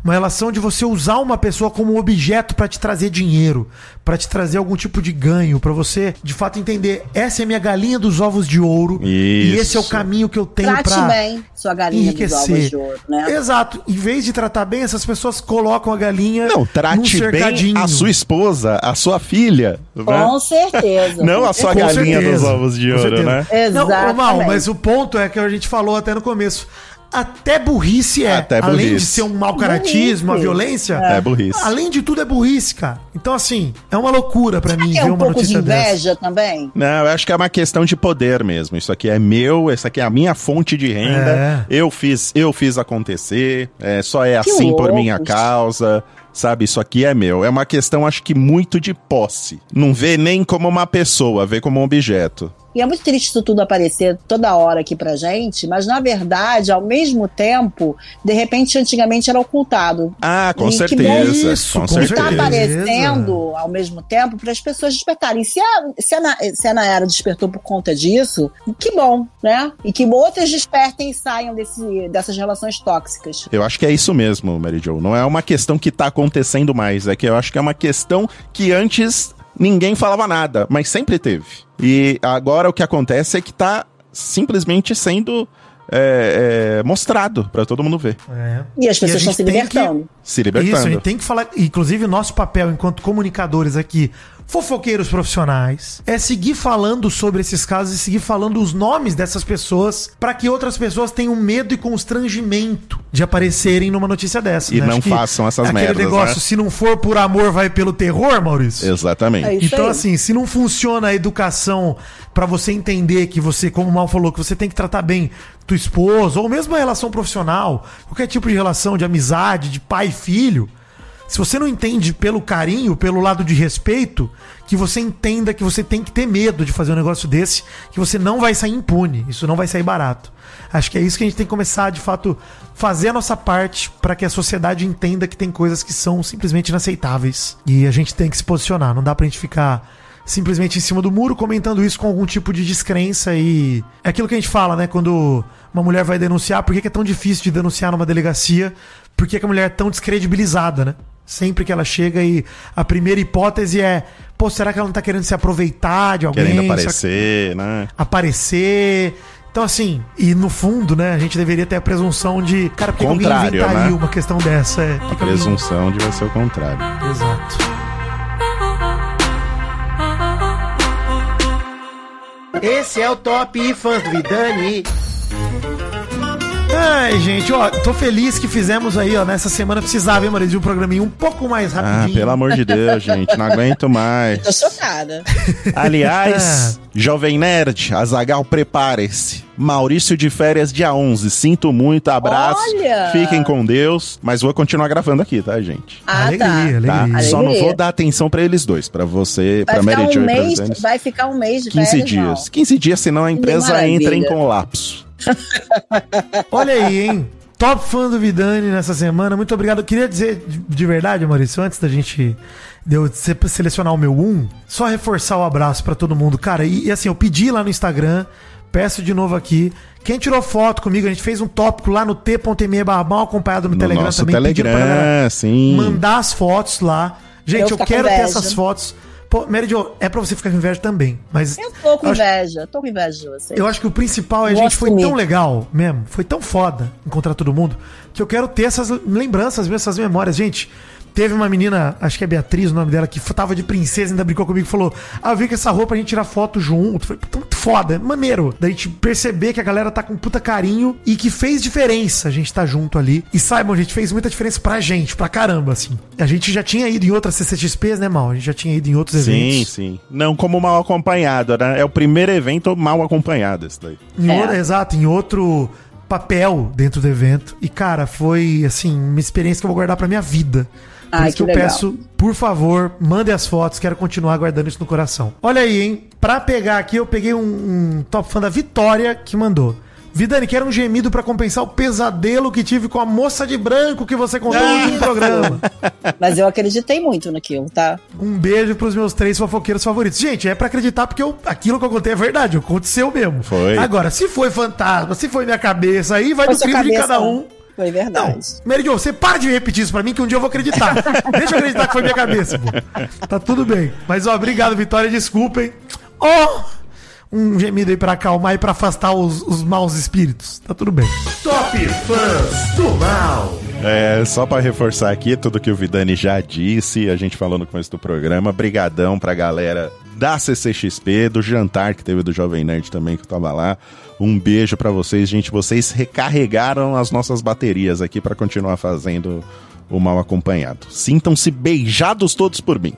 Uma relação de você usar uma pessoa como um objeto pra te trazer dinheiro, pra te trazer algum tipo de ganho, pra você de fato entender essa é a minha galinha dos ovos de ouro e Isso. esse é o caminho que eu tenho Trate pra bem sua galinha dos ovos enriquecer. de ouro, né? Exato. Em vez de tratar bem, essas pessoas colocam a galinha Não, num trate bem a sua esposa, a sua filha. né? Com certeza. Não a sua Com galinha certeza. dos ovos de ouro, né? Não, ô, Mal, mas o ponto é que a gente falou até no começo. Até burrice é. Até Além de burrice. ser um mau caratismo, uma Burrice. violência. É burrice. Além de tudo, é burrice, cara. Então, assim, é uma loucura pra mim É ver um uma pouco de notícia dessa. inveja também. Não, eu acho que é uma questão de poder mesmo. Isso aqui é meu, essa aqui é a minha fonte de renda. Eu fiz, eu fiz acontecer. É, só é Que assim por minha causa. Sabe, isso aqui é meu. É uma questão, acho que, muito de posse. Não vê nem como uma pessoa, vê como um objeto. E é muito triste isso tudo aparecer toda hora aqui pra gente, mas na verdade, ao mesmo tempo, de repente, antigamente era ocultado. Ah, com E que certeza. isso, com com Tá certeza. certeza. aparecendo ao mesmo tempo para as pessoas despertarem. Se a, se, a, Na- se a Nayara despertou por conta disso, que bom, né? E que outras despertem e saiam desse, dessas relações tóxicas. Eu acho que é isso mesmo, Mary Jo. Não é uma questão que tá acontecendo mais. É que eu acho que é uma questão que antes ninguém falava nada, mas sempre teve. E agora o que acontece é que tá simplesmente sendo é, é, mostrado pra todo mundo ver. É. E as E a pessoas estão gente se libertando. Se Isso, a libertando. gente tem que falar. Inclusive, nosso papel enquanto comunicadores aqui, fofoqueiros profissionais, é seguir falando sobre esses casos e seguir falando os nomes dessas pessoas para que outras pessoas tenham medo e constrangimento de aparecerem numa notícia dessa. E né? não façam essas aquele merdas, negócio, né? se não for por amor, vai pelo terror, Maurício. Exatamente. É Então, aí. assim, se não funciona a educação pra você entender que você, como o Mal falou, que você tem que tratar bem tua esposa, ou mesmo a relação profissional, qualquer tipo de relação de amizade, de pai e filho, se você não entende pelo carinho, pelo lado de respeito, que você entenda que você tem que ter medo de fazer um negócio desse, que você não vai sair impune, isso não vai sair barato. Acho que é isso que a gente tem que começar, de fato, fazer a nossa parte para que a sociedade entenda que tem coisas que são simplesmente inaceitáveis. E a gente tem que se posicionar, não dá pra gente ficar simplesmente em cima do muro comentando isso com algum tipo de descrença e é aquilo que a gente fala, né, quando uma mulher vai denunciar, por que é tão difícil de denunciar numa delegacia? Por que que a mulher é tão descredibilizada, né? Sempre que ela chega e a primeira hipótese é, pô, será que ela não tá querendo se aproveitar de alguém? Querendo Será que- aparecer, né? aparecer. Então, assim, e no fundo, né, a gente deveria ter a presunção de. Cara, por que que alguém Contrário, inventaria né? uma questão dessa? É, A alguém- presunção de vai ser o contrário. Exato. Esse é o Top Fãs do Vidani. Ai, gente, ó, tô feliz que fizemos aí, ó, nessa semana precisava, hein, Maria, de um programinha um pouco mais Ah, rapidinho. pelo amor de Deus, gente. Não aguento mais. Tô chocada. Aliás, Jovem Nerd, Azagal, prepare-se. Maurício de férias dia 11. Sinto muito, abraço. Olha! Fiquem com Deus. Mas vou continuar gravando aqui, tá, gente? Ah, alegria, tá. Tá? alegria. Só não Alegria. vou dar atenção pra eles dois. Pra você, Mary Jo um e mês, vai ficar um mês de 15 férias, dias. não. 15 dias, senão a empresa entra em colapso. Olha aí, hein? Top fã do Vidani nessa semana. Muito obrigado. Eu queria dizer de, de verdade, Maurício, antes da gente de eu se- selecionar o meu um, só reforçar o abraço pra todo mundo. Cara, e, e assim, eu pedi lá no Instagram peço de novo aqui. Quem tirou foto comigo, a gente fez um tópico lá no t.me mal acompanhado no, No Telegram nosso também. pedindo pra Telegram, sim. mandar as fotos lá. Gente, Eu eu, quero ter essas fotos. Pô, Mary Jo, é pra você ficar com inveja também. Mas Eu tô com eu acho- inveja, tô com inveja de você. eu acho que o principal é a Vou gente foi assumir. tão legal mesmo, foi tão foda encontrar todo mundo, que eu quero ter essas lembranças, mesmo, essas memórias. Gente, teve uma menina, acho que é Beatriz o nome dela, que tava de princesa, ainda brincou comigo e falou: Ah, eu vi com essa roupa a gente tirar foto junto. Foi puta, muito foda, maneiro. Da gente perceber que a galera tá com puta carinho e que fez diferença a gente tá junto ali. E saibam, gente, fez muita diferença pra gente, pra caramba, assim. A gente já tinha ido em outras CCXPs, né, Mal? A gente já tinha ido em outros Sim, eventos. sim. Não como mal acompanhado, né? É o primeiro evento mal acompanhado esse daí. Em É. outro- exato, em outro papel dentro do evento. E, cara, foi, assim, uma experiência que eu vou guardar pra minha vida. Por Ai, isso que, eu legal. peço, por favor, mandem as fotos, quero continuar guardando isso no coração. Olha aí, hein? Pra pegar aqui, eu peguei um, um top fã da Vitória que mandou. Vidani, quero um gemido pra compensar o pesadelo que tive com a moça de branco que você contou no último programa. Mas eu acreditei muito naquilo, tá? Um beijo pros meus três fofoqueiros favoritos. Gente, é pra acreditar porque eu- aquilo que eu contei é verdade, aconteceu mesmo. Foi. Agora, se foi fantasma, se foi minha cabeça, aí vai Foi do crime de cabeça, cada um. Foi Não, verdade. Mary Jo, você para de repetir isso pra mim que um dia eu vou acreditar. Deixa eu acreditar que foi minha cabeça, pô. Tá tudo bem. Mas, ó, obrigado, Vitória, desculpem. Ó, um gemido aí pra acalmar e pra afastar os, os maus espíritos. Tá tudo bem. Top Fãs do Mal. É, só pra reforçar aqui tudo que o Vidani já disse, a gente falou no começo do programa, brigadão pra galera da CCXP, do jantar que teve do Jovem Nerd também, que eu tava lá. Um beijo pra vocês, gente. Vocês recarregaram as nossas baterias aqui pra continuar fazendo o mal acompanhado. Sintam-se beijados todos por mim.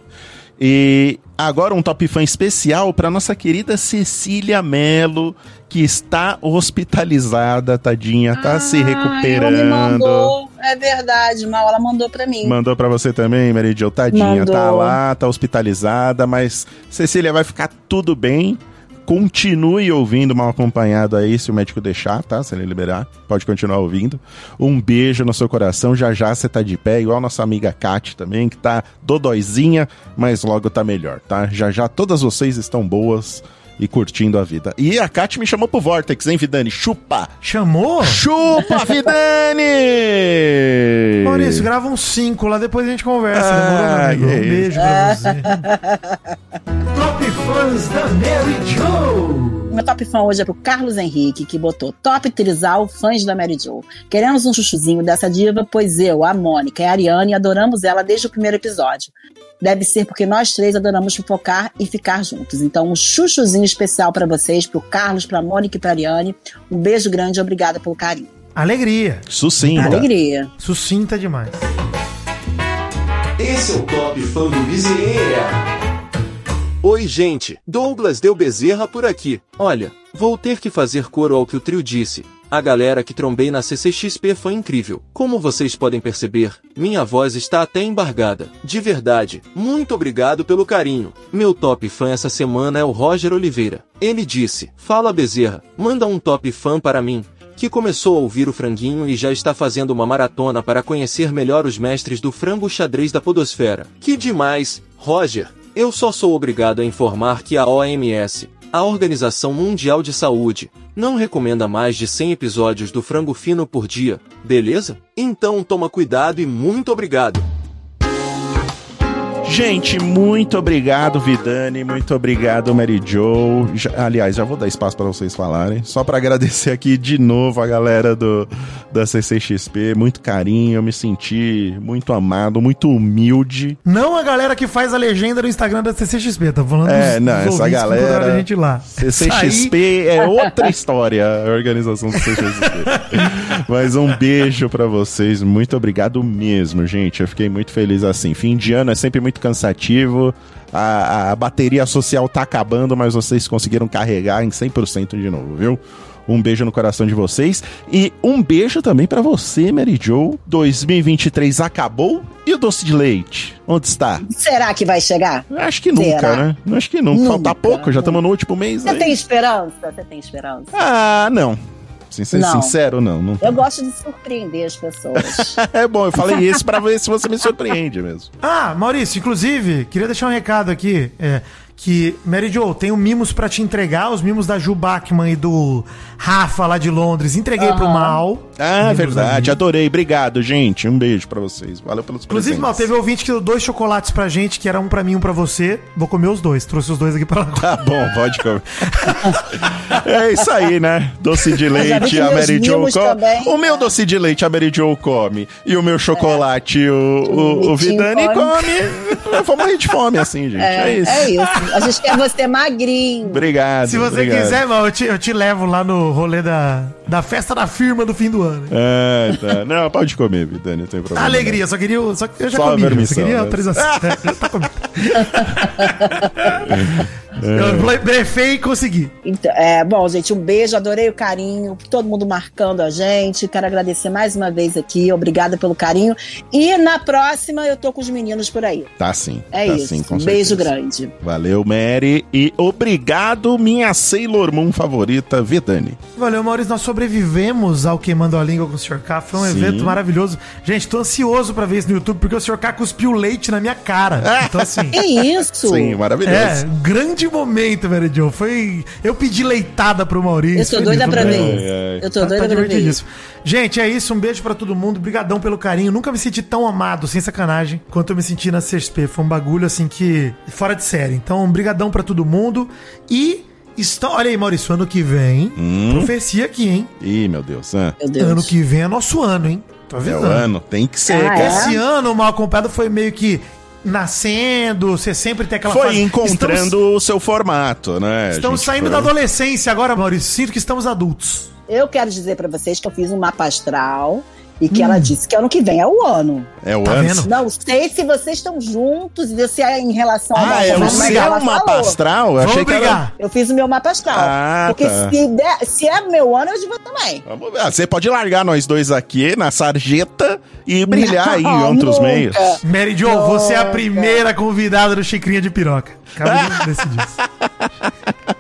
E agora um top fã especial para nossa querida Cecília Melo, que está hospitalizada, tadinha, tá se Ai, ela me recuperando. mandou, é verdade, mal, ela mandou pra mim. Mandou pra você também, Meridio, tadinha, Mandou. tá lá, tá hospitalizada, mas Cecília vai ficar tudo bem. Continue ouvindo mal acompanhado aí, se o médico deixar, tá? Se ele liberar, pode continuar ouvindo. Um beijo no seu coração, já já você tá de pé, igual nossa amiga Kat também, que tá dodóizinha, mas logo tá melhor, tá? Já já todas vocês estão boas e curtindo a vida. E a Kat me chamou pro Vortex, hein, Vidani? Chupa! Chamou? Chupa, Vidani! Maurício, grava uns cinco lá, depois a gente conversa. Ah, amigo? Um beijo pra você. Fãs da Mary Jo. Meu top fã hoje é pro Carlos Henrique, que botou top trisal fãs da Mary Jo. Queremos um chuchuzinho dessa diva, pois eu, a Mônica e a Ariane adoramos ela desde o primeiro episódio. Deve ser porque nós três adoramos fofocar e ficar juntos. Então, um chuchuzinho especial pra vocês, pro Carlos, pra Mônica e pra Ariane. Um beijo grande e obrigada pelo carinho. Alegria. Sucinta. Alegria. Sucinta demais. Esse é o Top Fã do Bezerra. Oi, gente. Douglas Deu Bezerra por aqui. Olha, vou ter que fazer coro ao que o trio disse. A galera que trombei na CCXP foi incrível. Como vocês podem perceber, minha voz está até embargada. De verdade, muito obrigado pelo carinho. Meu top fã essa semana é o Roger Oliveira. Ele disse: Fala Bezerra, manda um top fã para mim que começou a ouvir o franguinho e já está fazendo uma maratona para conhecer melhor os mestres do frango xadrez da podosfera. Que demais, Roger! Eu só sou obrigado a informar que a OMS, a Organização Mundial de Saúde, não recomenda mais de 100 episódios do frango fino por dia, beleza? Então toma cuidado e muito obrigado! Gente, muito obrigado, Vidani. Muito obrigado, Mary Jo. Já- aliás, já vou dar espaço para vocês falarem. Só para agradecer aqui de novo a galera do, da CCXP. Muito carinho, eu me senti muito amado, muito humilde. Não a galera que faz a legenda no Instagram da CCXP, tá falando É, dos- não, dos essa galera- a gente lá. CCXP é outra história, a organização do CCXP. Mas um beijo pra vocês, muito obrigado mesmo, gente. Eu fiquei muito feliz assim. Fim de ano é sempre muito cansativo. A, a bateria social tá acabando, mas vocês conseguiram carregar em 100% de novo, viu? Um beijo no coração de vocês e um beijo também pra você, Mary Jo. 2023 acabou e o doce de leite? Onde está? Será que vai chegar? Acho que nunca, Será? né? Acho que nunca. Falta Nunca. pouco, já estamos no último mês. Você aí. tem esperança? Você tem esperança? Ah, não. Sin- ser Não. sincero, não. não Eu gosto de surpreender as pessoas. É bom, eu falei isso pra ver se você me surpreende mesmo. Ah, Maurício, inclusive, queria deixar um recado aqui. é, que, Mary Jo, tenho mimos pra te entregar, os mimos da Ju Bachmann e do Rafa lá de Londres. Entreguei pro Mal. Ah, Mimos verdade. ali. Adorei. Obrigado, gente. Um beijo pra vocês. Valeu pelos Inclusive, Mal, presentes. teve ouvinte que deu dois chocolates pra gente, que era um pra mim e um pra você. Vou comer os dois. Trouxe os dois aqui pra lá. Tá bom, pode comer. é isso aí, né? Doce de leite, a Mary Jo come. O meu né? doce de leite, a Mary Jo come. E o meu chocolate, o, o, o Vitinho Vidani come. come. Eu vou morrer de fome assim, gente. É, É, isso. é isso. A gente quer você magrinho. Obrigado. Se você obrigado. quiser, Mal, eu te, eu te levo lá no rolê da, da festa da firma do fim do ano. Ah, tá. Não, pode comer, Vidani, não tem problema. Alegria, só queria. Só, eu já Só a comi, já, só permissão, queria né? autorização. É, tá comido. eu brefei e consegui. Então, é, bom, gente, um beijo, adorei o carinho, todo mundo marcando a gente. Quero agradecer mais uma vez aqui, obrigada pelo carinho. E na próxima eu tô com os meninos por aí. Tá sim. É tá isso. sim, com um beijo grande. Valeu, Mary. E obrigado, minha Sailor Moon favorita, Vidani. Valeu, Maurício. Nós sobrevivemos ao Queimando a Língua com o Sr. K. Foi um Sim. evento maravilhoso. Gente, tô ansioso pra ver isso no YouTube, porque o Sr. K cuspiu leite na minha cara. Então, assim. Que isso? Sim, maravilhoso. É, grande momento, Mary Jo. Foi. Eu pedi leitada pro Maurício. Eu tô Foi doida lindo, pra ver isso. Eu tô Tá- doida tá pra ver isso. Gente, é isso. Um beijo pra todo mundo. Brigadão pelo carinho. Nunca me senti tão amado, sem sacanagem, quanto eu me senti na CSP. Foi um bagulho, assim, que... Fora de série. Então, brigadão pra todo mundo. E... Está... Olha aí, Maurício. Ano que vem... Hum. Profecia aqui, hein? Ih, meu Deus. ah. Meu Deus. Ano que vem é nosso ano, hein? Tô É avisando. o ano, tem que ser, Ah, cara. é? Esse ano, o Mal Acompanhado foi meio que nascendo, você sempre tem aquela Foi fase- encontrando Estamos, o seu formato, né? estamos saindo Foi- da adolescência agora, Maurício. Sinto que estamos adultos. Eu quero dizer pra vocês que eu fiz um mapa astral e Hum. que ela disse que ano que vem é o ano. É o Tá ano. vendo? Não sei se vocês estão juntos e se é em relação Ah, mapa é o seu mapa falou. astral? Eu Vamos achei que era... Eu fiz o meu mapa astral. Ah, porque tá. se, der- se é meu ano, eu vou também. Vamos ver. Ah, Você pode largar nós dois aqui na sarjeta e brilhar aí Não, entre os nunca. meios. Mary Jo, você é a primeira convidada do Chicrinha de Piroca. Acabei de decidir isso.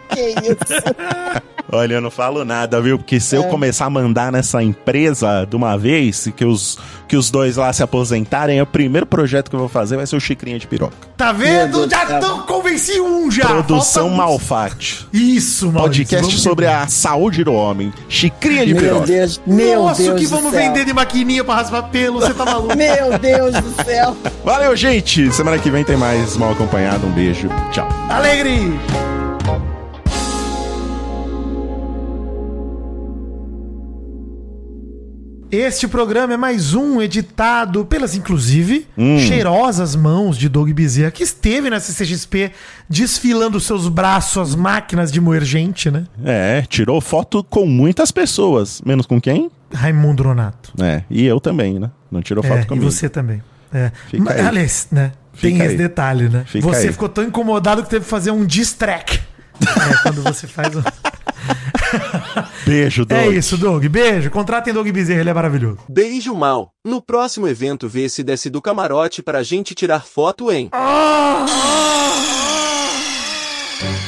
Que isso? Olha, eu não falo nada, viu? Porque se eu É. começar a mandar nessa empresa de uma vez, que os, que os dois lá se aposentarem, o primeiro projeto que eu vou fazer vai ser o Chicrinha de Piroca. Tá Meu vendo? Deus Já convenci um já. Produção Falta. Malfate. Isso, Maurício. Podcast vamos sobre embora. a saúde do homem. Chicrinha de Meu Piroca. Deus, meu Nossa, Deus o que vamos céu. vender de maquininha pra raspar pelo? Você tá maluco? Meu Deus do céu. Valeu, gente. Semana que vem tem mais Mal Acompanhado. Um beijo. Tchau. Alegre! Este programa é mais um editado pelas, inclusive, Hum. cheirosas mãos de Doug Bezerra, que esteve na CCXP desfilando seus braços, as máquinas de moer gente, né? É, tirou foto com muitas pessoas. Menos com quem? Raimundo Nonato. É, e eu também, né? Não tirou foto É, e comigo. você também. É. Fica Mas, aí. Aliás, né? Tem Fica esse aí. detalhe, né? Fica você aí. ficou tão incomodado que teve que fazer um diss track. É, quando você faz um... Beijo, é Doug. É isso, Doug. Beijo. Contratem Doug Bezerra, ele é maravilhoso. Beijo, mal. No próximo evento, vê se desce do camarote pra gente tirar foto, em. Ah! ah! ah!